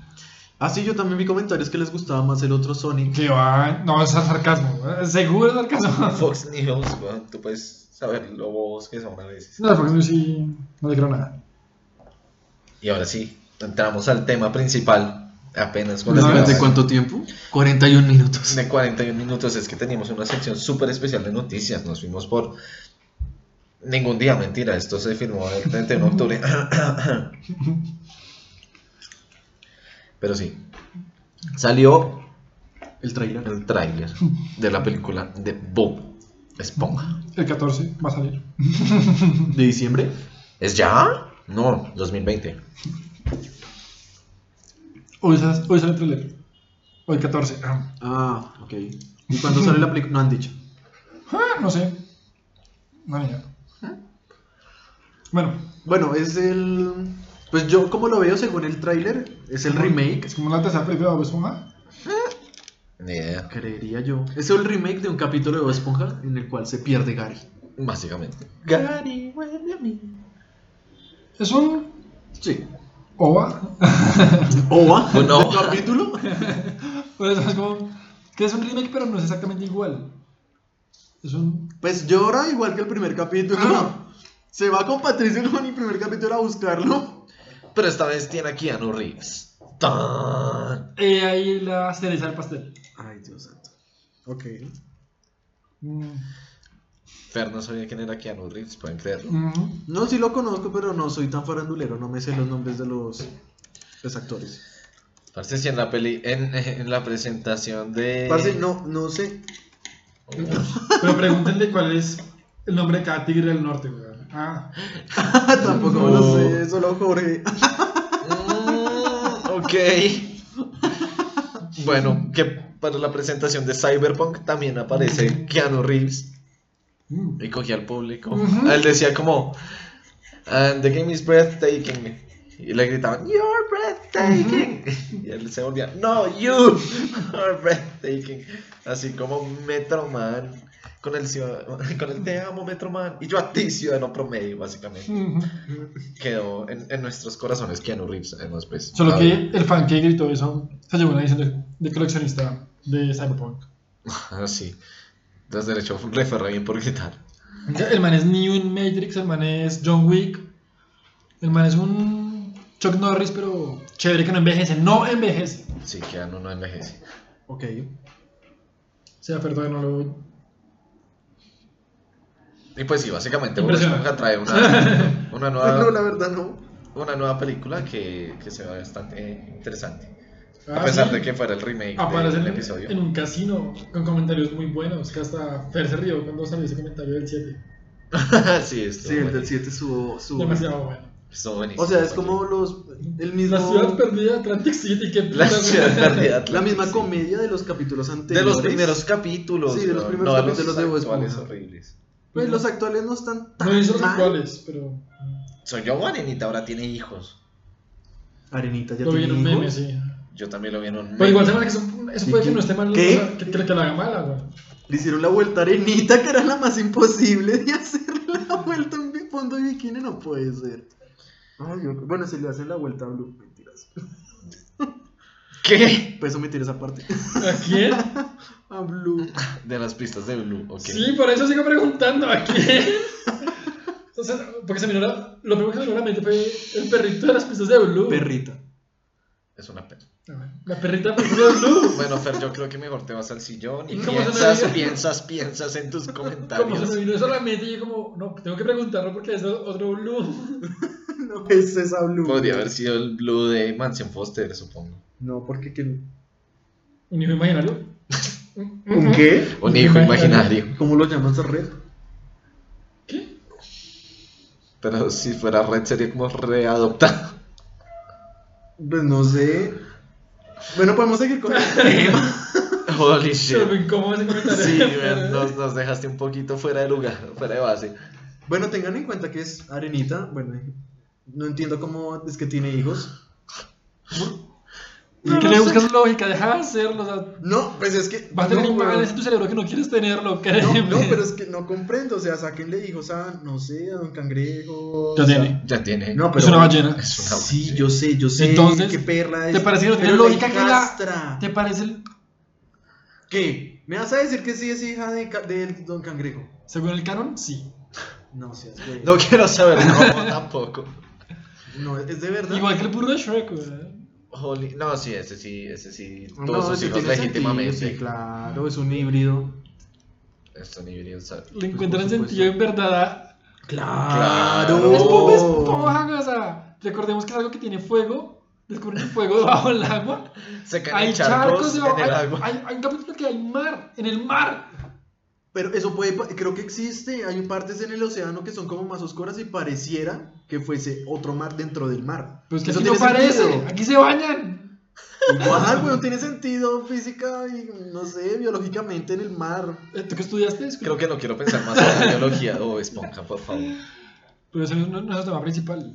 Ah, yo también vi comentarios que les gustaba más el otro Sonic. Que va, no, es sarcasmo. Seguro es sarcasmo. Fox News, weón, tú puedes saber lo bobos que son a veces. No, porque sí, no le creo nada. Y ahora sí, entramos al tema principal. Apenas con No, ¿De cuánto tiempo? 41 minutos. de 41 minutos. Es que teníamos una sección súper especial de noticias. Nos fuimos por. Ningún día, mentira. Esto se firmó el 31 de octubre. Pero sí. Salió El trailer. el tráiler de la película de Bob Esponja. El 14 va a salir. ¿De diciembre? ¿Es ya? No, 2020. Hoy sale, hoy sale el trailer. Hoy 14. Ah, Ah, ok. ¿Y cuándo sale la película? No han dicho. Ah, no sé. No, ni idea. Bueno, Bueno, es el. Pues yo, como lo veo según el tráiler, es el remake. es como la tercera película de Bob Esponja. Ni idea. Creería yo. Es el remake de un capítulo de Bob Esponja en el cual se pierde Gary. Básicamente. Gary, huele a mí. Es un Sí. OVA. ¿Ova? Un ova. ¿De capítulo? Pues es como que es un remake, pero no es exactamente igual. Es un. Pues llora igual que el primer capítulo. Ah. Se va con Patricio con el primer capítulo a buscarlo. Pero esta vez tiene a Keanu Reeves. ¡Tan! Eh, ahí la cereza del pastel. Ay, Dios santo. Ok. Mm, Fer no sabía quién era Keanu Reeves, pueden creerlo. mm. No, sí lo conozco, pero no soy tan farandulero. No me sé los nombres de los, los actores. Parece si en la peli, en, en la presentación de. Parce, no, no sé. Pero pregúntenle cuál es el nombre de cada tigre del norte, weón. Ah, Tampoco me lo sé. Solo Jorge. Mm, ok. Bueno, que para la presentación de Cyberpunk también aparece Keanu Reeves mm. y cogía al público. Él decía como, "And the game is breathtaking. Y le gritaban, You're breathtaking. Y él se volvía, No, you are breathtaking. Así como Metro Man. Con el, ciudadano- con el te amo, Metro Man. Y yo a ti, ciudadano promedio, básicamente. Quedó en, en nuestros corazones Keanu Reeves. Además, pues, Solo que ver. el fan que gritó eso se llevó una edición de, de coleccionista de Cyberpunk. Ah, sí. Entonces, derecho, le fue re bien por gritar. El man es Neo en Matrix, el man es John Wick. El man es un Chuck Norris, pero chévere que no envejece. No envejece. Sí, Keanu no envejece. Ok. O sea, perdón, no lo. Y pues sí, básicamente Bob. Esponja trae una, una, nueva, No, la verdad no. una nueva película que, que se ve bastante interesante. Ah, a pesar sí. de que fuera el remake Aparece del en, episodio. en un casino con comentarios muy buenos. Que hasta Fer se rió cuando salió ese comentario del 7. sí, estuvo Sí, el del buenísimo. 7 subo. subo. Demasiado bueno. Estuvo buenísimo. O sea, es como los. El mismo. La ciudad perdida, Atlantic City, que La ciudad perdida. La Atlantis, misma comedia de los capítulos De anteriores. los primeros capítulos. Sí, de los primeros no capítulos de Bob actuales Esponja. horribles. Pues los actuales no están tan No los mal. actuales, pero. Soy yo, Arenita, ahora tiene hijos. Arenita ya Lo vi en tiene un meme, hijos. sí. Yo también lo vi en un. Pero igual se meme. me que eso, eso ¿Y puede que no esté mal. ¿Qué? Que, que, que la haga mala, güey. Le hicieron la vuelta a Arenita, que era la más imposible de hacer la vuelta en bi- fondo de bikini, no puede ser. Ay. Bueno, se le hacen la vuelta a Blue, mentiras. ¿Qué? Pues eso omitir esa parte. ¿A quién? A Blue. De las pistas de Blue, ok. Sí, por eso sigo preguntando. ¿A quién? O sea, porque se me lo primero que se me vino a la mente fue el perrito de las pistas de Blue. Perrita. Es una pena. La perrita de las pistas de Blue. Bueno, Fer, yo creo que mejor te vas al sillón y ¿Cómo se me piensas, piensas, piensas en tus Como se comentarios. me vino eso a la mente, yo como, no, tengo que preguntarlo porque es otro Blue. No es esa Blue. Podría haber sido el blue de Mansion Foster, supongo. No, porque que... ¿Un hijo imaginario? ¿Un qué? Un hijo imaginario. ¿Cómo lo llamas red? ¿Qué? Pero si fuera red sería como readoptado. Pues no sé. Bueno, podemos seguir con el tema. Holy shit. Sí, nos, nos dejaste un poquito fuera de lugar, fuera de base. Bueno, tengan en cuenta que es Arenita. Bueno, no entiendo cómo es que tiene hijos. ¿Y qué le buscas lógica? Deja de hacerlo. O sea, No, pues es que. vas a tener no, imágenes en tu cerebro que no quieres tenerlo, créeme. No, no, pero es que no comprendo. O sea, sáquenle hijos a, no sé, a Don Cangrejo. Ya o sea, tiene. Ya tiene. No, pero. Es una ballena. Es una Sí, yo sé, yo sé. Entonces, qué perla es. ¿te parece que no tiene pero lógica que la-. ¿Te parece el, ¿Qué? ¿Me vas a decir que sí es hija de, Don Cangrejo? según el canon? Sí. No seas güey. No quiero saber cómo tampoco. No, es de verdad. Igual que el burro de Shrek, güey. Holy... No, sí, ese sí, ese sí. No, Todos sus sí hijos legítimamente. sentido, Sí, claro, es un híbrido. Estos híbridos, ¿sabes? Le encuentran por supuesto. sentido en verdad. a- Claro. Es Bob. Esponja, o sea, recordemos que es algo que tiene fuego. Descubren el fuego debajo del agua. Se caen Hay charcos charcos debajo. en el hay, agua. hay, hay un capítulo que hay mar. En el mar. Pero eso puede, creo que existe. Hay partes en el océano que son como más oscuras y pareciera que fuese otro mar dentro del mar. Pues que Eso aquí no tiene parece. sentido. Aquí se bañan. Igual, güey, tiene sentido física y no sé, biológicamente en el mar. Eh, ¿Tú qué estudiaste? Creo que no quiero pensar más en la biología o esponja, por favor. Pero eso no, no es el tema principal.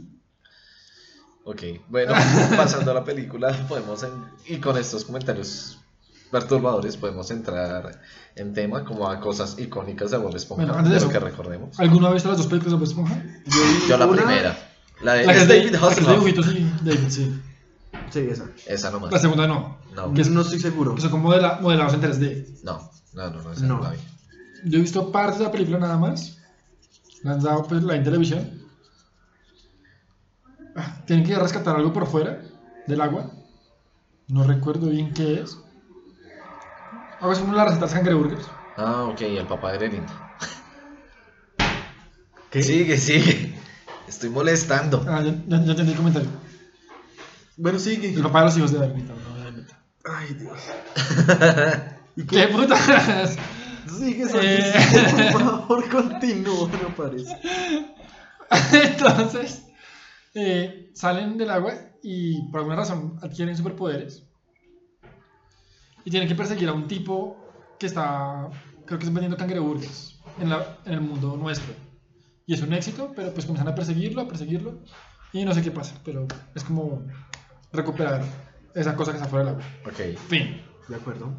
Ok, bueno, pasando a la película, podemos, en- y con estos comentarios perturbadores, podemos entrar en tema como a cosas icónicas de Bob Esponja, Bueno, antes de eso, que recordemos. ¿Alguno ha visto las dos películas de Bob Esponja? Yo, Yo la una- primera, la de, La que es David la que es de Hasselhoff. David, sí. Sí, esa. Esa nomás. La segunda no. No, Que es- No estoy seguro. Que son como modela- modelados en 3D. no, no, no, no, esa no, No. la vi. Yo he visto partes de la película nada más. La han dado pues la en televisión. Ah, Tienen que rescatar algo por fuera del agua. No recuerdo bien qué es. Así como la receta de cangreburgers. Ah, ok, el papá de Arenita. ¿Qué? Sigue, sigue. Estoy molestando. Ah, ya, ya- ya entendí el comentario. Bueno, sigue. El papá de los hijos de no de Arenita. Ay, Dios. ¿Y ¿Qué putas? Sigue, Eh. Por favor, continúa, me parece. Entonces, eh, salen del agua y por alguna razón adquieren superpoderes. Y tienen que perseguir a un tipo que está, creo que está vendiendo cangreburgers en, la, en el mundo nuestro. Y es un éxito, pero pues comienzan a perseguirlo, a perseguirlo. Y no sé qué pasa, pero es como recuperar esa cosa que está fuera del agua. Ok. Fin. De acuerdo.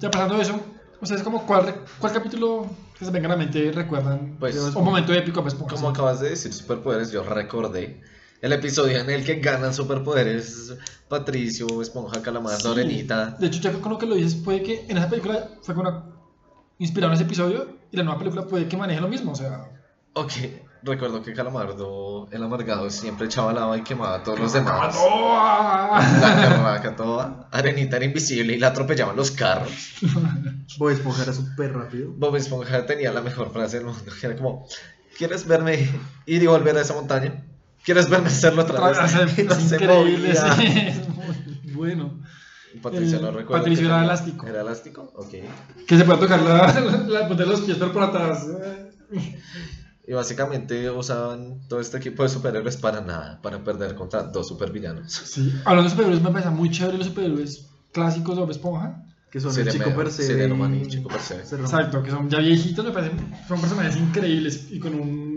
Ya pasando eso, ¿ustedes como cuál, cuál capítulo que se venga a la mente recuerdan? Pues, un momento épico, pues, como sí. acabas de decir superpoderes, yo recordé el episodio en el que ganan superpoderes Patricio, Esponja, Calamar, Sí. De hecho, ya con lo que lo dices, puede que en esa película fue como una... inspirado en ese episodio y la nueva película puede que maneje lo mismo. O sea, Ok, recuerdo que Calamardo, el amargado, siempre echaba lava y quemaba a todos los demás. ¡Ah! La carraca toda. Arenita era invisible y la atropellaban los carros. Bob Esponja era súper rápido. Bob Esponja tenía la mejor frase del mundo, que era como, ¿quieres verme ir y volver a esa montaña? ¿Quieres verme hacerlo otra vez? Es Y no se increíble, es muy bueno. Patricio El- no recuerdo. Patricio era tenía. elástico. ¿Era elástico? Ok. Que se puede tocar la, la, de los pies, por atrás. Y básicamente usaban todo este equipo de superhéroes para nada, para perder contra dos supervillanos. Sí. Hablando de superhéroes, me parece muy chévere los superhéroes clásicos de Bob Esponja. Que son el Sirene- Chico Percebe. Sireno y- Chico Percebe. Exacto, que son ya viejitos, me parecen. Son personajes increíbles y con un,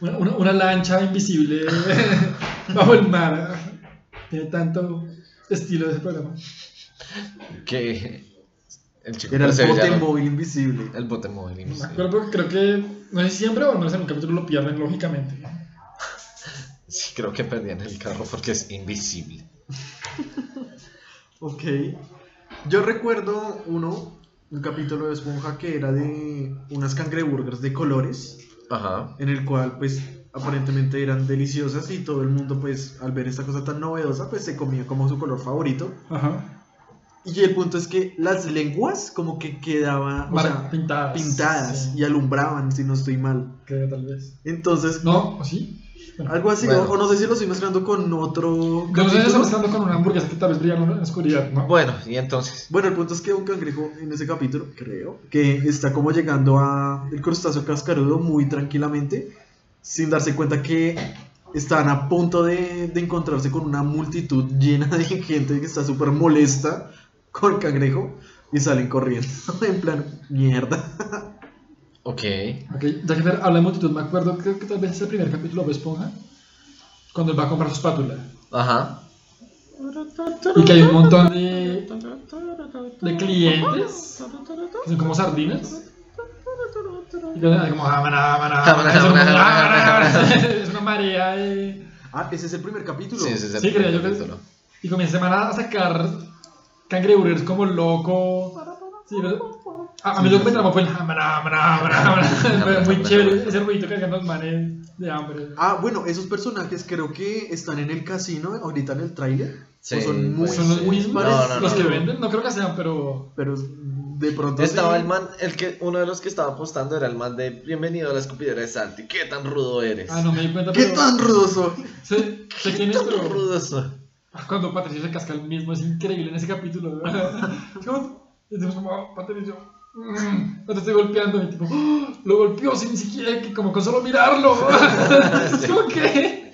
una, una- una lancha invisible bajo el mar. Tiene tanto estilo ese programa. Que el Chico Era el bote no- móvil invisible. El bote móvil. Me invisible. acuerdo porque creo que, no sé si siempre o no sé, en un capítulo lo pierden lógicamente. Sí, creo que perdían el carro porque es invisible. Ok. Yo recuerdo uno, un capítulo de Esponja que era de unas cangreburgers de colores. Ajá. en el cual pues aparentemente eran deliciosas y todo el mundo pues al ver esta cosa tan novedosa pues se comía como su color favorito. Ajá. Y el punto es que las lenguas como que quedaban o Mar- sea, pintadas. pintadas Sí, y alumbraban, si no estoy mal. creo, tal vez. Entonces, No, ¿o sí? Algo así, Bueno. o, o no sé si lo estoy mezclando con otro yo no sé si capítulo. está mezclando con una hamburguesa que tal vez brilla en la oscuridad, ¿no? Bueno, y entonces. Bueno, el punto es que un cangrejo en ese capítulo, creo, que está como llegando a el crustáceo cascarudo muy tranquilamente, sin darse cuenta que están a punto de, de encontrarse con una multitud llena de gente que está súper molesta con el cangrejo y salen corriendo. en plan, mierda. Ok. Ok, ya que habla de multitud, me acuerdo, creo que tal vez es el primer capítulo de Esponja, cuando él va a comprar su espátula. Ajá. Y que hay un montón de, de clientes, que son como sardinas. Y que hay como, "Ah, es una- ah, maná, jamana". maná. es una marea de... Ah, ese es el primer capítulo. Sí, ese es el Sí, creo yo que capítulo. Y comienzan a sacar cangreburgers como loco. Sí, pero- a, a mí lo que me tramó fue el maná, maná. Fue muy chévere ese ruidito que hacían los manes de hambre. Ah, bueno, esos personajes creo que están en el casino ahorita en el tráiler. Sí, o son muy, pues ¿Son los muy mismos No, no, los no. que venden? No creo que sean, pero... Pero de pronto Estaba sí. el man, el que, uno de los que estaba apostando era el man de Bienvenido a la escupidera de Santi. ¿Qué tan rudo eres? Ah, no me di cuenta, ¿Qué pero... tan rudo soy? Sé, quién ¿Qué tan pero... rudo soy? Cuando Patricio se casca el mismo, es increíble en ese capítulo. Es como, y decimos como, "Oh, Patricio, mm, no te estoy golpeando. Y tipo, "Oh, lo golpeó sin ni siquiera, que como con solo mirarlo. es como que.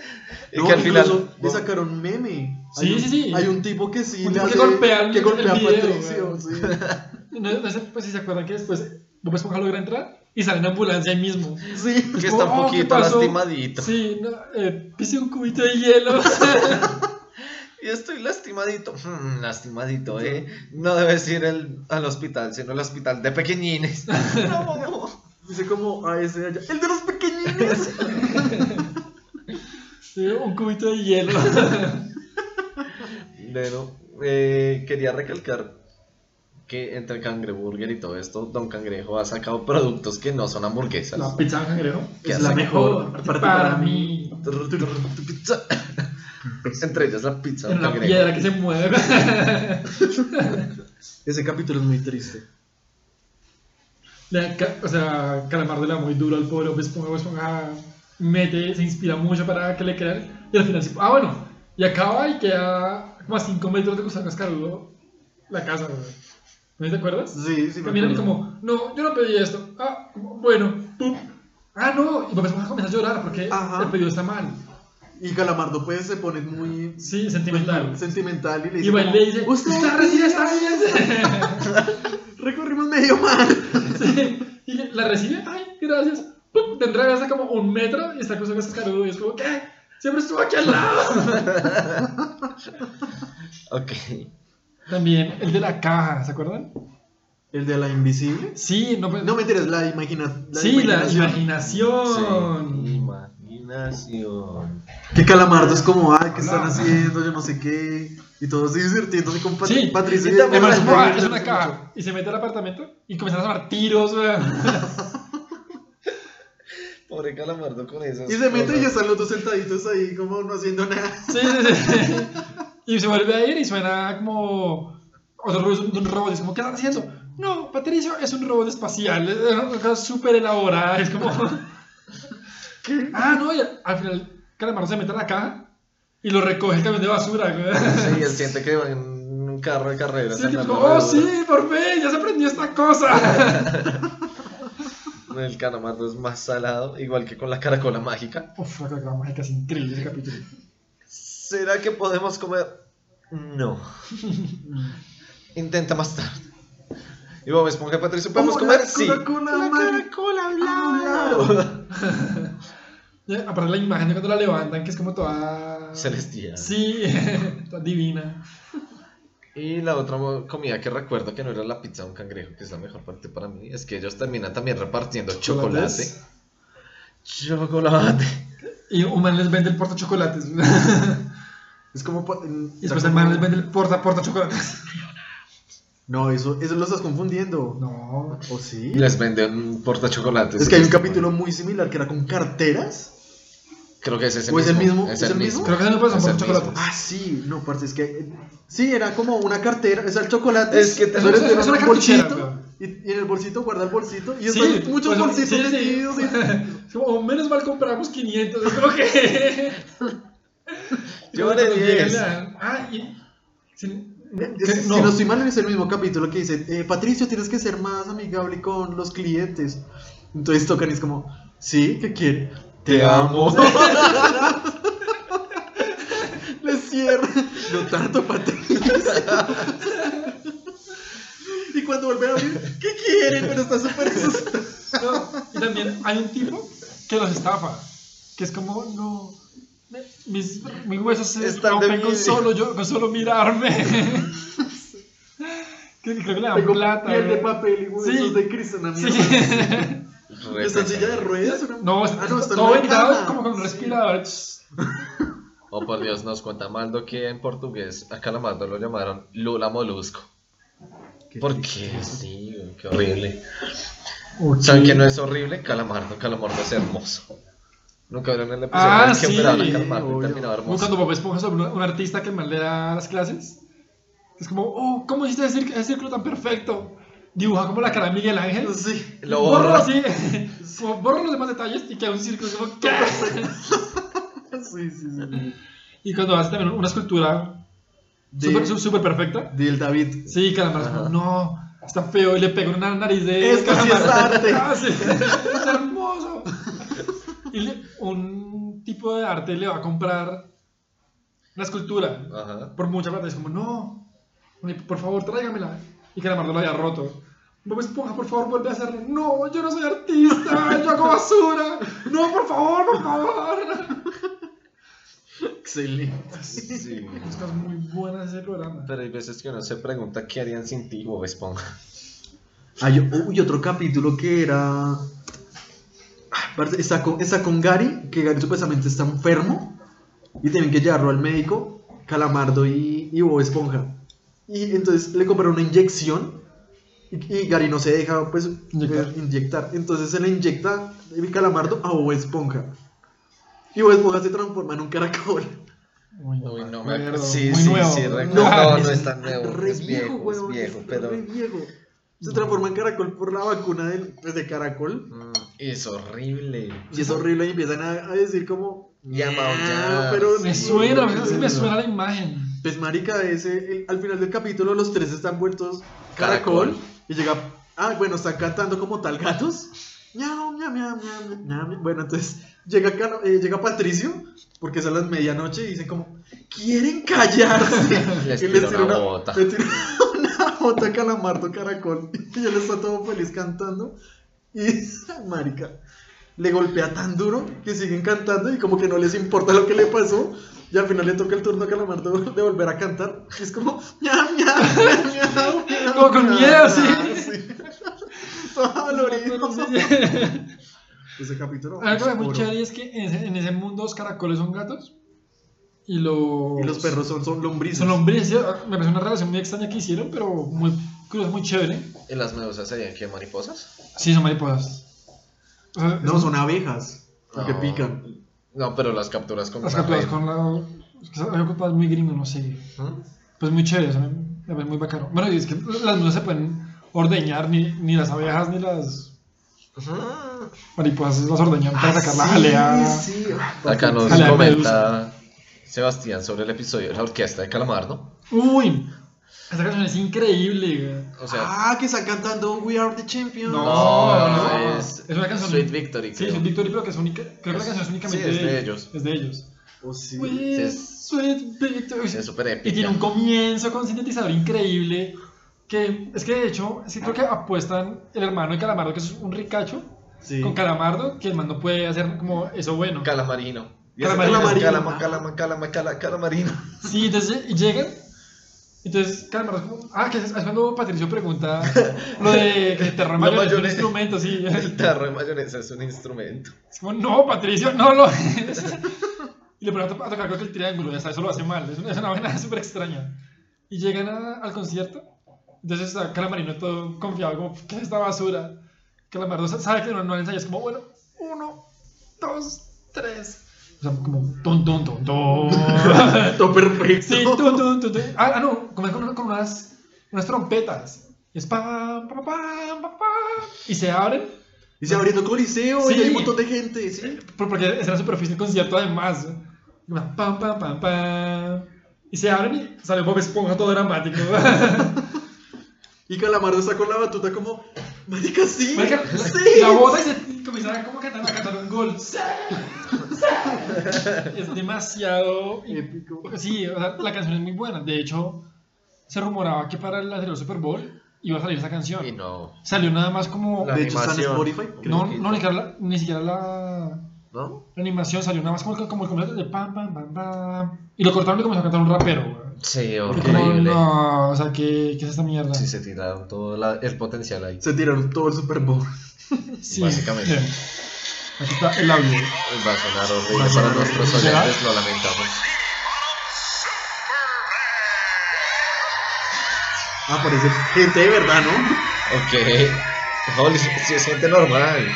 Y No, que al final. le sacaron meme. Sí, un, sí, sí. Hay un tipo que sí Un le tipo que golpea el- que golpea a Patricio. Sí. No, no sé pues, si se acuerdan que después Bob Esponja logra entrar y sale en ambulancia ahí mismo. Sí. Que Es está un "Oh, ¿qué poquito pasó?". lastimadito. Sí, no, eh, pise un cubito de hielo. Y estoy lastimadito. Hmm, lastimadito, eh. No debes ir el- al hospital, sino al hospital de pequeñines. No. Dice como a ese allá. El de los pequeñines. Sí, un cubito de hielo. Bueno, eh, quería recalcar que entre Cangreburger y todo esto, Don Cangrejo ha sacado productos que no son hamburguesas. La pizza de cangrejo Que es la la mejor. Para, mí. Entre ellas la pizza En Cangrejo. piedra que se mueve. Ese capítulo es muy triste. Ca- o sea, Calamardo le da muy duro al pobre Bob Esponja. Bob Esponja mete, se inspira mucho para que le crean. Y al final, ah, bueno, y acaba y queda como a 5 metros de Gustavo Cascarudo la casa, güey. ¿No te acuerdas? Sí, sí, me Caminan y como, no, yo no pedí esto. Ah, bueno, pum. Ah, no. Y Esponja comienza a llorar porque Ajá. el pedido está mal. Y Calamardo pues se pone muy Sí, sentimental. sentimental y le Y dice, va y como, le dice, "Usted está recibe, está bien. recorrimos medio mar. Sí, y la recibe, ay, gracias. Pum, Te regresa como un metro y está cruzando cascarudo y es como, ¿qué? Siempre estuvo aquí al lado. Ok. También el de la caja, ¿se acuerdan? El de la invisible. Sí, no, pues- No me enteres, la, imagina la sí, la imaginación. imaginación. Sí, imaginación. Que Calamardo es como, ay, ¿qué están haciendo? Yo no sé qué. Y todos divirtiéndose con Pat Sí, Patricia. y también es, una caja. Y se mete al apartamento y comienzan a sonar tiros, weón. Pobre calamardo con esas. Y se mete y ya están los dos sentaditos ahí, como no haciendo nada. Sí, sí, sí. Y se vuelve a ir y suena como otro robot. Es como, ¿qué están haciendo? No, Patricio es un robot espacial. Es una cosa súper elaborada. Es como. Ah, no, y al final Calamardo se mete a la caja y lo recoge el camión de basura. Sí, él siente que va en un carro de carreras. Sí, como, oh, sí, por fin, ya se aprendió esta cosa. El calamardo es más salado, igual que con la caracola mágica. Uf, la caracola mágica es increíble ese capítulo. ¿Será que podemos comer? No. Intenta más tarde. Y Bob Esponja y Patricio, ¿podemos comer? la Sí. Coca-Cola La caracola hablaba. Aparte la imagen de cuando la levantan, que es como toda... Celestial. Sí, toda divina. Y la otra comida que recuerdo que no era la pizza de un cangrejo, que es la mejor parte para mí, es que ellos terminan también repartiendo chocolate. Chocolate. Y un man les vende el porta chocolates. Es como. Y después el man les vende el porta porta chocolates. No, eso, eso lo estás confundiendo. No. ¿O sí? Les venden portachocolates. Es que hay un capítulo muy similar que era con carteras. Creo que es ese ¿O es el mismo? Es ¿Es el el mismo? mismo. Creo que no Es ser el por chocolate. mismo. Ah, sí, no, parce, es que. Sí, era como una cartera, o sea, el chocolate. Es que te- eres es de una un bolsito. Y, y en el bolsito guarda el bolsito. Y Sí, después hay muchos pues, bolsitos sí, sí. metidos. y- Es como, "Oh, menos mal compramos 500. Es como que. Yo Cuando vale llegan, 10. le dan, Ah, y. Es- ¿qué? Si no estoy mal, es el mismo capítulo que dice: eh, Patricio, tienes que ser más amigable con los clientes. Entonces tocan y es como: Sí, ¿qué quiere? Te amo. Le cierra. No tanto, Patricio. y cuando vuelven a abrir, ¿qué quieren? Pero está súper asustado. No, y también hay un tipo que los estafa. Que es como, no. Mis, mis huesos se Están rompen con solo, yo, con solo mirarme. que creo que le dan Tengo plata. piel de güey. papel y huesos Sí. de Cristo, una Sí. mierda. Re ¿Está en silla de ruedas? Una- No, Ah, no, está en todo vendado como con Sí. respirador. Oh, por Dios, nos cuenta Maldo que en portugués a Calamardo lo llamaron Lula Molusco. ¿Por qué? Sí, qué horrible. ¿Saben que no es horrible? Calamardo, Calamardo es hermoso. Nunca vieron el episodio Ah, en el que sí, operaron a terminaba hermoso. cuando Bob Esponja sobre un, artista que mal le da las clases. Es como, oh, ¿cómo hiciste ese, ese círculo tan perfecto? Dibuja como la cara de Miguel Ángel. Sí. Lo borro borra. así, como borro los demás detalles y queda un círculo como, ¿qué? Sí, sí, sí. Y cuando hace también una escultura súper su- súper perfecta, Del David. sí, Calamar es como, no, está feo y le pega una nariz de Esto sí es arte. Ah, sí, es hermoso. Y le- un tipo de arte le va a comprar la escultura Ajá. por mucha plata. Es como, no, por favor, tráigamela. Y Calamardo lo había roto. Bob Esponja, por favor, vuelve a hacerlo. No, yo no soy artista, yo hago basura. No, por favor, por favor. Excelente. Sí. Estás muy buena ese programa. Pero hay veces que uno se pregunta qué harían sin ti, Bob Esponja. Hay uy, otro capítulo que era. Está con, está con Gary, que Gary supuestamente está enfermo y tienen que llevarlo al médico, Calamardo y, y Bob Esponja. Y entonces le compraron una inyección y, y Gary no se deja pues Inyectar. inyectar. Entonces se le inyecta el Calamardo a Bob Esponja. Y Bob Esponja se transforma en un caracol. Uy, Uy, no me acuerdo. Sí, muy sí, nuevo. sí, No, recuerdo. No, no es es tan nuevo. Re Es viejo, es weón, viejo, es pero. re viejo. Se transforma en caracol por la vacuna del, pues, de caracol. Mm, Es horrible. Y es horrible y empiezan a, a decir como... Y a "Nah", maullar, pero Me Sí, suena, a sí, me suena la imagen. Pues marica, ese, el- al final del capítulo los tres están vueltos caracol. Caracol. Y llega... Ah, bueno, están cantando como tal gatos. Miau, miau, miau, miau, miau, miau. Bueno, entonces llega, eh, llega Patricio, porque es a las medianoche, y dicen como... ¿Quieren callarse? Les Y tira una bota. le tira una bota a Calamardo Caracol. Y él está todo feliz cantando. Y marica, le golpea tan duro que siguen cantando y como que no les importa lo que le pasó. Y al final le toca el turno a Calamardo de volver a cantar. Y es como, Como con miau". miedo, sí. sí. Todo dolorido. Algo Ese capítulo. que me muy chévere es que en ese, mundo los caracoles son gatos y los, Y los perros son, son lombrices. son lombrices. Me parece una relación muy extraña que hicieron, pero muy curiosa, muy chévere. ¿Y las medusas serían qué? ¿Mariposas? Sí, son mariposas. O sea, No, son abejas. Porque No. pican. No, pero las capturas con Las una capturas red. con la. Es que muy gringo, no sé. ¿Mm? Pues muy chévere, o sea, me me parece muy bacano. Bueno, y es que las no se pueden ordeñar, ni, ni las abejas ni las Ujú. mariposas las ordeñan para Ah, sacar la sí, jalea. sí. Acá nos Jalea de comenta Sebastián sobre el episodio de la orquesta de Calamardo. Uy, esa canción es increíble. güey. O sea, ah, que están cantando We Are the Champions. No, no, no, es, es una canción- Sweet Victory. Sí, es Victory, pero que es única. Creo que la canción es únicamente Sí, es de ellos. Es de ellos. Oh, sí. We es- Sweet Victory. Es súper Y épica. tiene un comienzo con sintetizador increíble. Que es que de hecho, sí creo que apuestan el hermano de Calamardo, que es un ricacho, Sí. con Calamardo, que el man no puede hacer como eso bueno. Calamarino. Y Calamarino. calama, Calamarino. calama, calama, calama, cala- calamarino. Sí, entonces lle- llegan. Entonces, Calamardo es como. Ah, que es, es cuando Patricio pregunta lo de que el terror La mayor es un mayonesa. instrumento, sí. De mayonesa es un instrumento. Es como, no, Patricio, no lo es. Y le ponen a, to- a tocar con el triángulo, ya sabes, eso lo hace mal. Es una, es una vaina súper extraña. Y llegan a- al concierto Entonces está Calamarino todo confiado, como, ¿qué es esta basura? Calamardo sa- sabe que no, no le ensaya, es como, bueno, uno, dos, tres. O sea, como, ton, ton, ton, ton. Todo perfecto. Sí, tun, tun, tun, tun. Ah, ah, no, como con, con unas, unas trompetas. Y es pam, pam, pam, pam, pam. Y se abren, Y se abriendo coliseo Sí. y hay un montón de gente, ¿sí? por- porque esa era superficie del concierto además. Y va, Pam, pam, pam, pam. Y se abren y sale Bob Esponja todo dramático. Y Calamardo está con la batuta como, marica, sí. Marica, sí. La bota y se comienza a como cantar, a cantar un gol. ¡Sí! Es demasiado Épico. Sí, o sea, la canción es muy buena. De hecho, se rumoraba que para el anterior Super Bowl iba a salir esa canción. Y no. Salió nada más como. La De hecho, está en. Spotify. no, ni siquiera la, ni siquiera la, ¿No? la animación salió nada más como, el- como el comienzo de pam, pam, pam, pam. Y lo cortaron y comenzó a cantar un rapero. güey. Sí, como, horrible. no, o sea, ¿qué, qué es esta mierda? Sí, se tiraron todo la- el potencial ahí. Se tiraron todo el Super Bowl. Sí. básicamente. Aquí está el audio. Va a sonar horrible Va a sonar para nuestros horrible. oyentes, lo lamentamos. Ah, parece gente de verdad, ¿no? Ok. Holy, si es gente normal.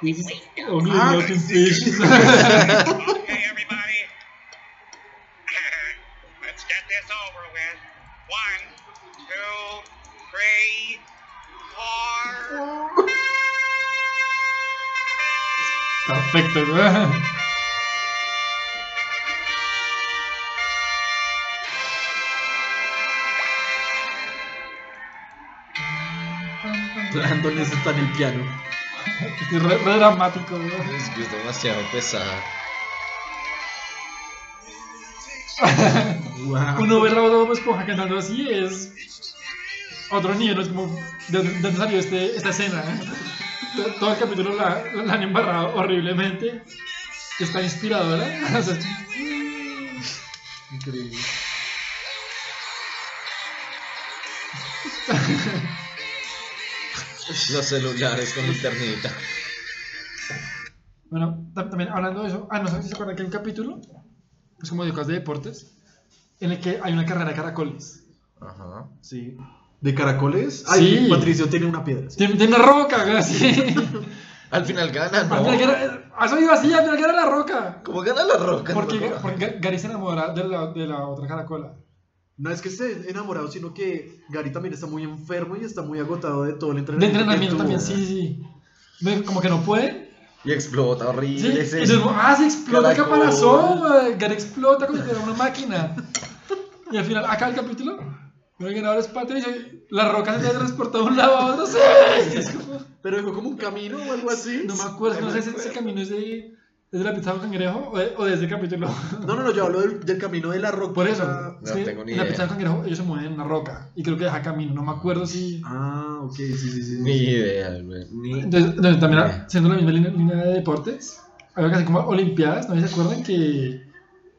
This is only Ah, fish. Perfecto, güey. Brandon está en el piano. Es re, re dramático, güey. Es que es demasiado pesada. Wow. Uno ver la voz de Bob Esponja cantando así es otro nivel, no es como de de dónde salió este, esta escena. To- Todo el capítulo la, la han embarrado horriblemente. Está inspiradora. O sea, Increíble. Los celulares con linternita. bueno, tam- también hablando de eso, ah, no sé si se acuerdan que hay un capítulo, pues como de cosas de deportes, en el que hay una carrera de caracoles. Ajá. Sí. ¿De caracoles? Ay, Sí. Patricio tiene una piedra. sí. Tiene, tiene una roca, güey, así. Al final gana, Al ¿no? final gana- a eso iba así, al final gana la roca. ¿Cómo gana la roca? Porque, No, porque Gary se enamora de la, de la otra caracola. No es que esté enamorado, sino que Gary también está muy enfermo y está muy agotado de todo el De entrenamiento. entrenamiento que también, sí, sí. Como que no puede. Y explota Sí, horrible. y ese- se- ah, se explota el Caracol. caparazón, güey. Gary explota como si fuera una máquina. Y al final, acá el capítulo, el ganador es Patricio y la roca se transporta de un lado a otro. Sí. Es como- Pero dejó como un camino o algo así. no me acuerdo, no sé si ese camino es de, es de la pizza de un cangrejo o de, o de ese capítulo. No, no, no, yo hablo del, del camino de la roca. Por eso, No es que tengo ni en la idea. pizza de cangrejo ellos se mueven en una roca y creo que deja camino, no me acuerdo si... Ah, ok, sí, sí, sí. Ni idea, güey. Ni... Entonces, entonces, también Bien. siendo la misma línea, línea de deportes, algo que así como Olimpiadas, ¿no se acuerdan que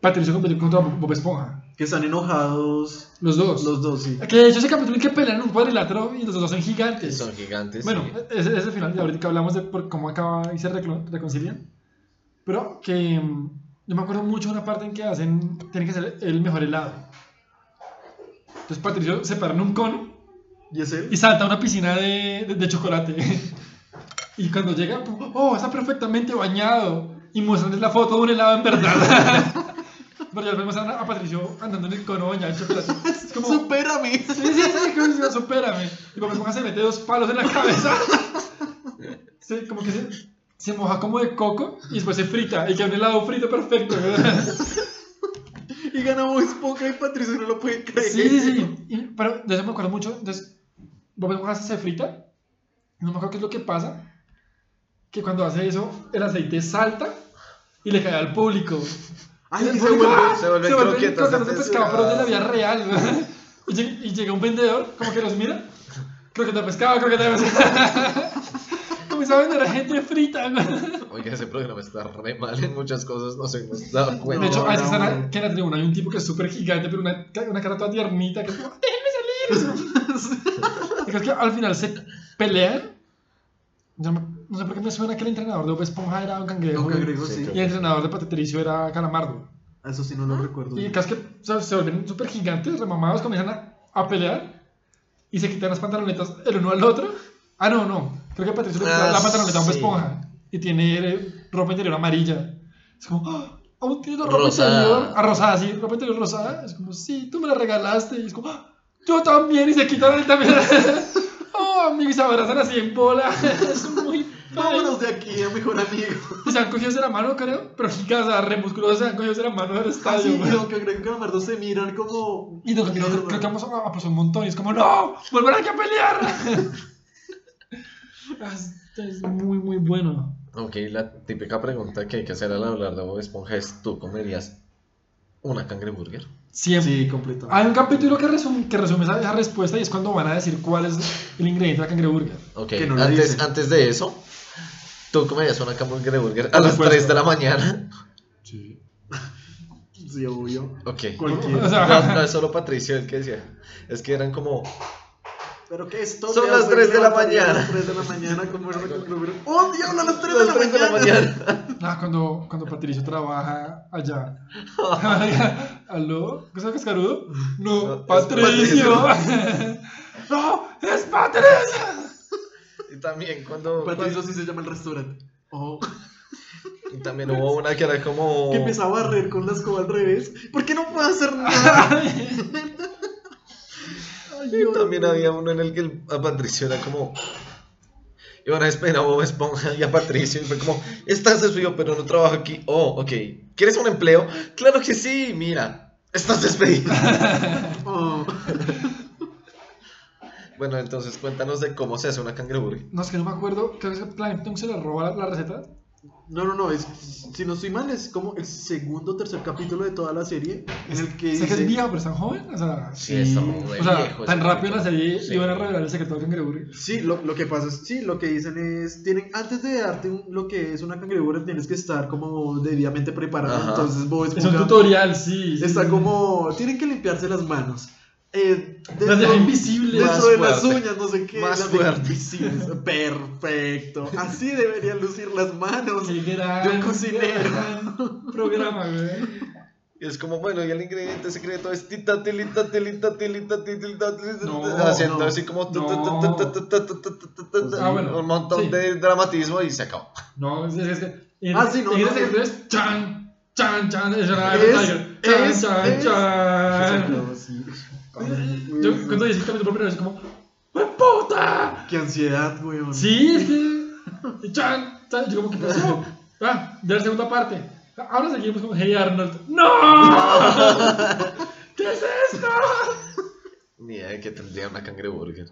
Patricio compitió contra Bob Bob Esponja? Que están enojados Los dos. los dos, sí. Que de hecho ese capítulo en que pelean en un cuadrilátero y los dos son gigantes. Son gigantes. bueno, sí. ese es el final, y ahorita que hablamos de por cómo acaba y se reconcilian. Pero que mm, yo me acuerdo mucho de una parte en que hacen, tienen que hacer el mejor helado. Entonces Patricio se para en un cono ¿Y es él? y salta a una piscina de, de, de chocolate. y cuando llega, oh, está perfectamente bañado. Y muestran la foto de un helado en verdad. Pero ya vemos a, a Patricio andando en el cono bañado en chocolate. Es como, ¡Supérame! sí, sí, sí, como si, supérame. Y Bob Esponja se mete dos palos en la cabeza. Sí, como que se, se moja como de coco y después se frita. Y queda un helado frito perfecto. Y ganamos Esponja y Patricio no lo puede creer. Sí, sí, sí. Y- pero de eso me acuerdo mucho. Entonces, Bob Esponja se frita. No me acuerdo qué es lo que pasa. Que cuando hace eso, el aceite salta y le cae al público. Ay, Y y el se vuelve. se vuelven croquetas croquetas de pescado, pero de la vida real. Y llega, y llega un vendedor, como que los mira. Croqueta de pescado, croqueta de pescado. Comienza a vender a gente frita. Oiga, ese programa está re mal en muchas cosas, no se nos da cuenta. De hecho, No, a veces no, están no. que en la tribuna hay un tipo que es súper gigante, pero una, una cara toda tiernita, que es como, ¡déjenme salir! y creo que al final se pelean. No sé por qué me suena que el entrenador de Bob Esponja era un cangrejo. Un cangrejo, Sí, Y el entrenador de Patricio era Calamardo. Eso sí no lo recuerdo. Y casi que o sea, se vuelven súper gigantes, remamados, comienzan a, a pelear y se quitan las pantalonetas el uno al otro. Ah, no, no. Creo que Patricio le quita Ah, la pantaloneta a un sí. esponja y tiene ropa interior amarilla. Es como, ¡Ah! ¿aún tienes la ropa Rosada. interior? Ah, rosada, sí, ropa interior rosada. Es como, sí, tú me la regalaste. Y es como, ¡Ah! yo también. Y se quitan él también. oh, amigo, y se abrazan así en bola. es muy Vámonos de aquí, eh, mejor amigo. Y se han cogido de la mano, creo. Pero o sea, re musculosos se han cogido de la mano del estadio. Así, güey. creo que y Calamardo se miran como. Y no, creo, creo que vamos a, a pasar un montón. Y es como, ¡No! ¡Volver aquí a pelear! Esto es muy, muy bueno. Ok, la típica pregunta que hay que hacer al hablar de Bob Esponja es: ¿tú comerías una cangreburger? Siempre. Sí, completo. Hay un capítulo que resume, que resume esa, esa respuesta y es cuando van a decir cuál es el ingrediente de la cangreburger. Ok, Que no antes, antes de eso, ¿tú comerías una cangreburger a Por las supuesto. 3 de la mañana? Sí. Sí, obvio. Ok. Cualquiera. O sea, No, no es solo Patricio el que decía. Es que eran como. Pero que esto Son me las hace 3 de la mañana. A las 3 de la mañana, como era ¡Oh, diablo! A las 3 de la 3 de la mañana. mañana. Ah, cuando, cuando Patricio trabaja allá. ¿Aló? ¿Qué es cascarudo? No, No, es Patricio. no, es Patricio. Y también cuando. Patricio sí se llama el restaurante. Oh, Y también hubo una que era como. que empezaba a barrer con la escoba al revés. ¿Por qué no puedo hacer nada? Ay, Y también había uno en el que a Patricio era como. Iban a despedir a Bob Esponja y a Patricio y fue como, estás despedido pero no trabajo aquí. Oh, ok. ¿Quieres un empleo? Claro que sí, mira. Estás despedido. Oh. bueno, entonces cuéntanos de cómo se hace una cangreburger. No, es que no me acuerdo. Creo que Plankton se le roba la, la receta. No, no, no, es, si no estoy mal, es como el segundo o tercer capítulo de toda la serie en el que Sé que es dice... viejo, pero es tan joven. O sea, Sí, está muy o sea viejo tan rápido en la serie Sí. iban a revelar el secreto del cangreburger. Sí, lo, lo que pasa es, sí, lo que dicen es, tienen, antes de darte un- lo que es una cangreburger tienes que estar como debidamente preparado, Ajá. entonces Bob Es un tutorial, sí. sí, está sí. como, tienen que limpiarse las manos. Las de las uñas, no sé qué. Perfecto. Así deberían lucir las manos gran, de un cocinero. programa, güey. Es como, bueno, y el ingrediente secreto es haciendo así como un montón de dramatismo y se acabó. No, es que. Ah, sí, no. Chan, chan, chan, es Es, es, yo cuando dice el capítulo primero es como. ¡Me puta! Qué ansiedad, weón. Sí, es que. Chan, chan. Yo como que pasó. Ah, de la segunda parte. Ahora seguimos con Hey Arnold. ¡No! ¿Qué es esto? Ni idea de que tendría una cangreburger.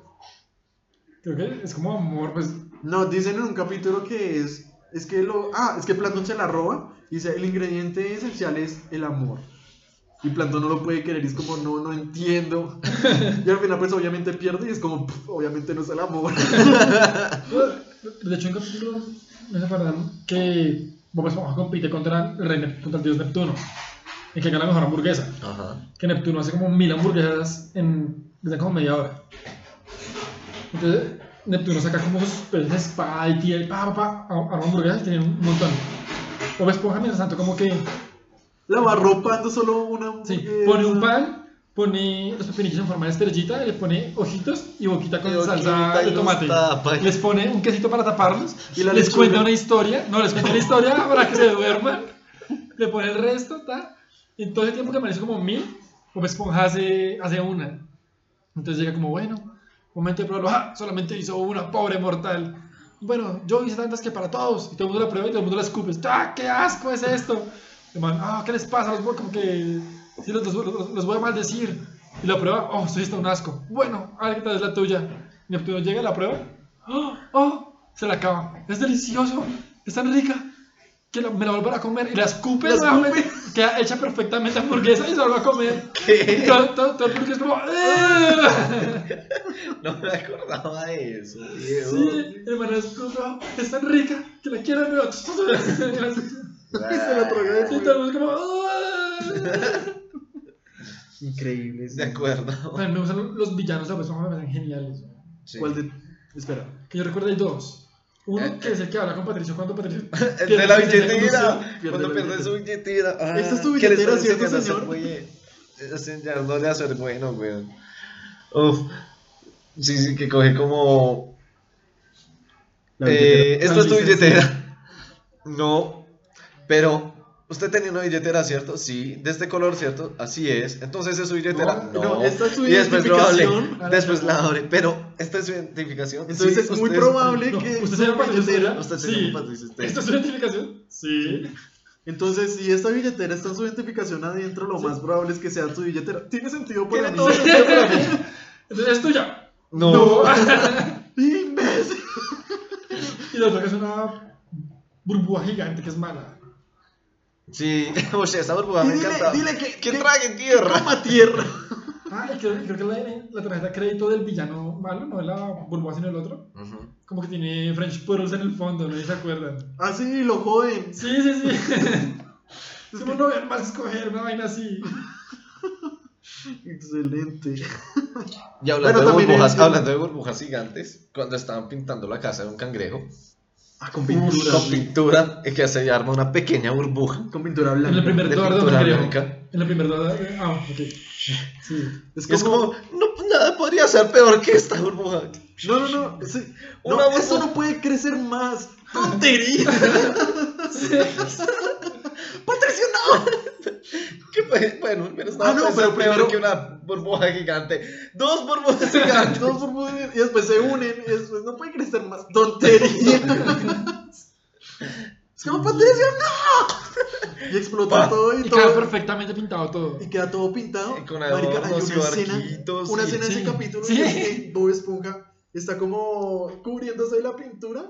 Creo que es como amor, pues. No, dicen en un capítulo que es. Es que lo. Ah, es que Plantón se la roba. Dice: el ingrediente esencial es el amor. Y Plantón no lo puede querer. Y es como, no, no entiendo. Y al final, pues obviamente pierde. Y es como, "Pff, obviamente no es el amor. De hecho, en capítulo me acuerdan que Bob Esponja compite contra el, rey, Nep- contra el dios Neptuno. En que gana la mejor hamburguesa. Ajá. Que Neptuno hace como mil hamburguesas en. desde como media hora. Entonces, Neptuno saca como sus peces de espada y tira y pa, pa, pa, arma hamburguesas y tiene un montón. Bob Esponja, mientras tanto, como que. La va arropando solo una. Sí, pone un pan, pone los pepinillos en forma de estrellita, le pone ojitos y boquita con Y salsa y de tomate. tapa. Les pone un quesito para taparlos, Y la les lechuga. cuenta una historia, no, les cuenta una historia para que se duerman, le pone el resto, ta. Y en todo ese tiempo que aparece como mil, Bob Esponja hace, hace una. Entonces llega como, bueno, momento de probarlo, ah, solamente hizo una, pobre mortal. Bueno, yo hice tantas que para todos, y todo el mundo la prueba y todo el mundo la escupe. ¡Ah, qué asco es esto! Man, ah, ¿qué les pasa? Los voy como que, sí, los, los- los- los voy a maldecir. Y la prueba, oh, sí está un asco. Bueno, a ver qué tal es la tuya. Neptuno llega a la prueba, oh, oh, se la acaba. Es delicioso, es tan rica que la- me la volverá a comer y la escupe. Queda hecha perfectamente hamburguesa y se la va a comer. Y todo, todo, todo público es como, "Eh". No me acordaba de eso. Sí, escupe, "Oh, es tan rica que la quiero de nuevo. Se la tragó de Y todo el mundo es como, "Ah". Increíble. De acuerdo. Man, me gustan los villanos Bob Esponja, me parecen geniales. Sí. ¿Cuál de.? Espera. Que yo recuerdo hay dos. Uno que es el que habla con Patricio cuando Patricio. El de la billetera. Cuando pierde su billetera. Ah, Esta es tu ¿qué le billetera, ¿cierto, enseñando a ser señor? güey? Enseñándole a ser bueno, weón. Uf. Sí, sí, que coge como. Eh, La es tu licencia. billetera. No. Pero. Usted tenía una billetera, ¿cierto? Sí. De este color, ¿cierto? Así es. Entonces es su billetera. No, No. no, esta es su y después lo abre. identificación. Después la abre. Pero esta es su identificación. Entonces Sí, es muy probable No, que. ¿Usted su se llama billetera-? Usted se Sí. llama Patricio Estrella. ¿Esta es su identificación? Sí. Entonces, si esta billetera está en su identificación adentro, lo más probable es que sea tu billetera. Tiene sentido para Tiene mí. todo sentido para mí. Entonces es tuya. No. ¡Imbécil! y la otra que es una burbuja gigante que es mala. Sí, o sea, esa burbuja Y me dile, encanta. dile que, que que- trague tierra. coma tierra. Ah, y creo, creo que la, la tarjeta de crédito del villano malo, no es la burbuja sino el otro. Como que tiene French Pearls en el fondo, no se acuerdan. Ah, sí, lo joden. Sí, sí, sí. Es como no vean más escoger una vaina así. Excelente. Y hablando, Bueno, de burbujas, es- hablando de burbujas gigantes, cuando estaban pintando la casa de un cangrejo, Ah, con pintura. con pintura, es que se arma una pequeña burbuja. Con pintura En blanca. primer de dólar de pintura creo. blanca. En el primer dólar. Ah, ok. Sí. Es como. no, nada podría ser peor que esta burbuja. No, no, no. sí. No, burbuja. no puede crecer más. ¡Tontería! ¡Patricio, no! ¿Qué fue? Bueno, al menos nada Ah, no, pero primero- que una burbuja gigante. Dos burbujas gigantes. Dos burbujas y después se unen y después no puede crecer más. ¡Tontería! Es como, Patricio, no! Y explota Pa. todo y, Y todo. queda perfectamente pintado todo. Y queda todo pintado. Y con Marica, hay una escena, una escena en Sí. ese capítulo Sí. en que Bob Esponja está como cubriéndose de la pintura.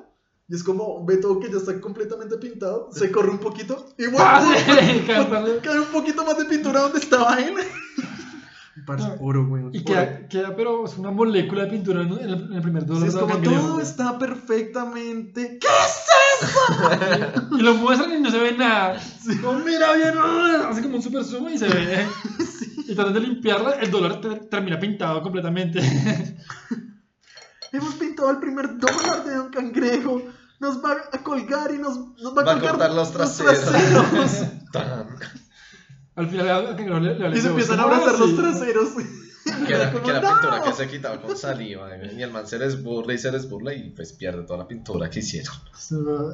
Y es como, ve todo que ya está completamente pintado, se corre un poquito y ¡Ah, sí! Cantarle. cae un poquito más de pintura donde estaba él. Parce, No. oro, güey. Y queda, queda, pero es una molécula de pintura en el, en el primer Sí, dólar. es del como cangrejo. todo está perfectamente. ¿Qué? Y lo muestran y no se ve nada. Como, mira bien, ah", hace como un super zoom y se ve. Y tratan de limpiarla, el dólar te- termina pintado completamente. Hemos pintado el primer dólar de Don Cangrejo. Nos va a colgar y nos, nos va a Va a colgar cortar los traseros. Al final al cangrejo le, le y se empiezan a abrazar "Ah, los sí". traseros. Que era, Como, que era "No". pintura que se quitaba con saliva. Y el man se les burla y se les burla y pues pierde toda la pintura que hicieron.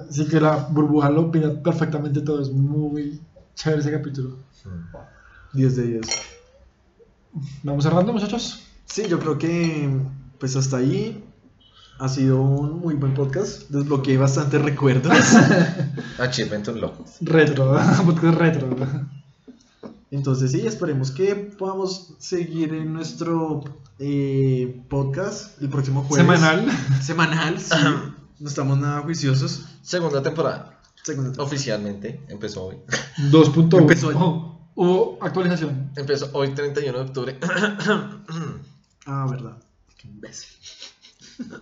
Así que la burbuja lo pinta perfectamente todo. Es muy chévere ese capítulo. 10 de 10. Vamos cerrando, muchachos. Sí, yo creo que pues hasta ahí ha sido un muy buen podcast. Desbloqueé bastantes recuerdos. Achievement Unlocked. Retro, podcast retro. Entonces sí, esperemos que podamos seguir en nuestro eh, podcast el próximo jueves. Semanal. Semanal, sí. No estamos nada juiciosos. Segunda temporada. Segunda temporada. Oficialmente empezó hoy. 2.1. Empezó hoy. Oh, hubo actualización. Empezó hoy 31 de octubre. Ah, verdad. Qué imbécil.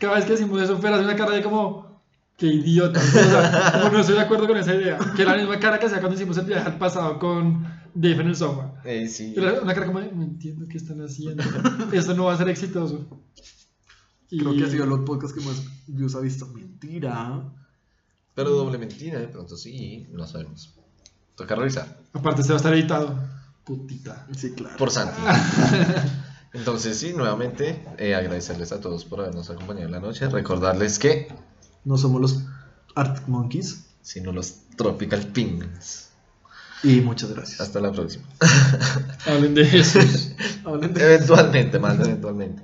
Cada vez que decimos eso, Fer hace una cara de como. Qué idiota. O sea, como no estoy de acuerdo con esa idea. Que era la misma cara que hacía cuando hicimos el viaje al pasado con Dave en el sofá. Eh, sí. Era una cara como, de, no entiendo qué están haciendo. Esto no va a ser exitoso. Y- Creo que ha sido los podcasts que más views ha visto. Mentira. Pero doble mentira, de pronto sí, no sabemos. Toca revisar. Aparte, este va a estar editado. Putita. Sí, claro. Por Santi. Entonces, sí, nuevamente eh, agradecerles a todos por habernos acompañado en la noche. Recordarles que, No somos los Arctic Monkeys. sino los Tropical Penguins. Y muchas gracias. Hasta la próxima. Hablen de Jesús. Hablen de- Eventualmente, más eventualmente.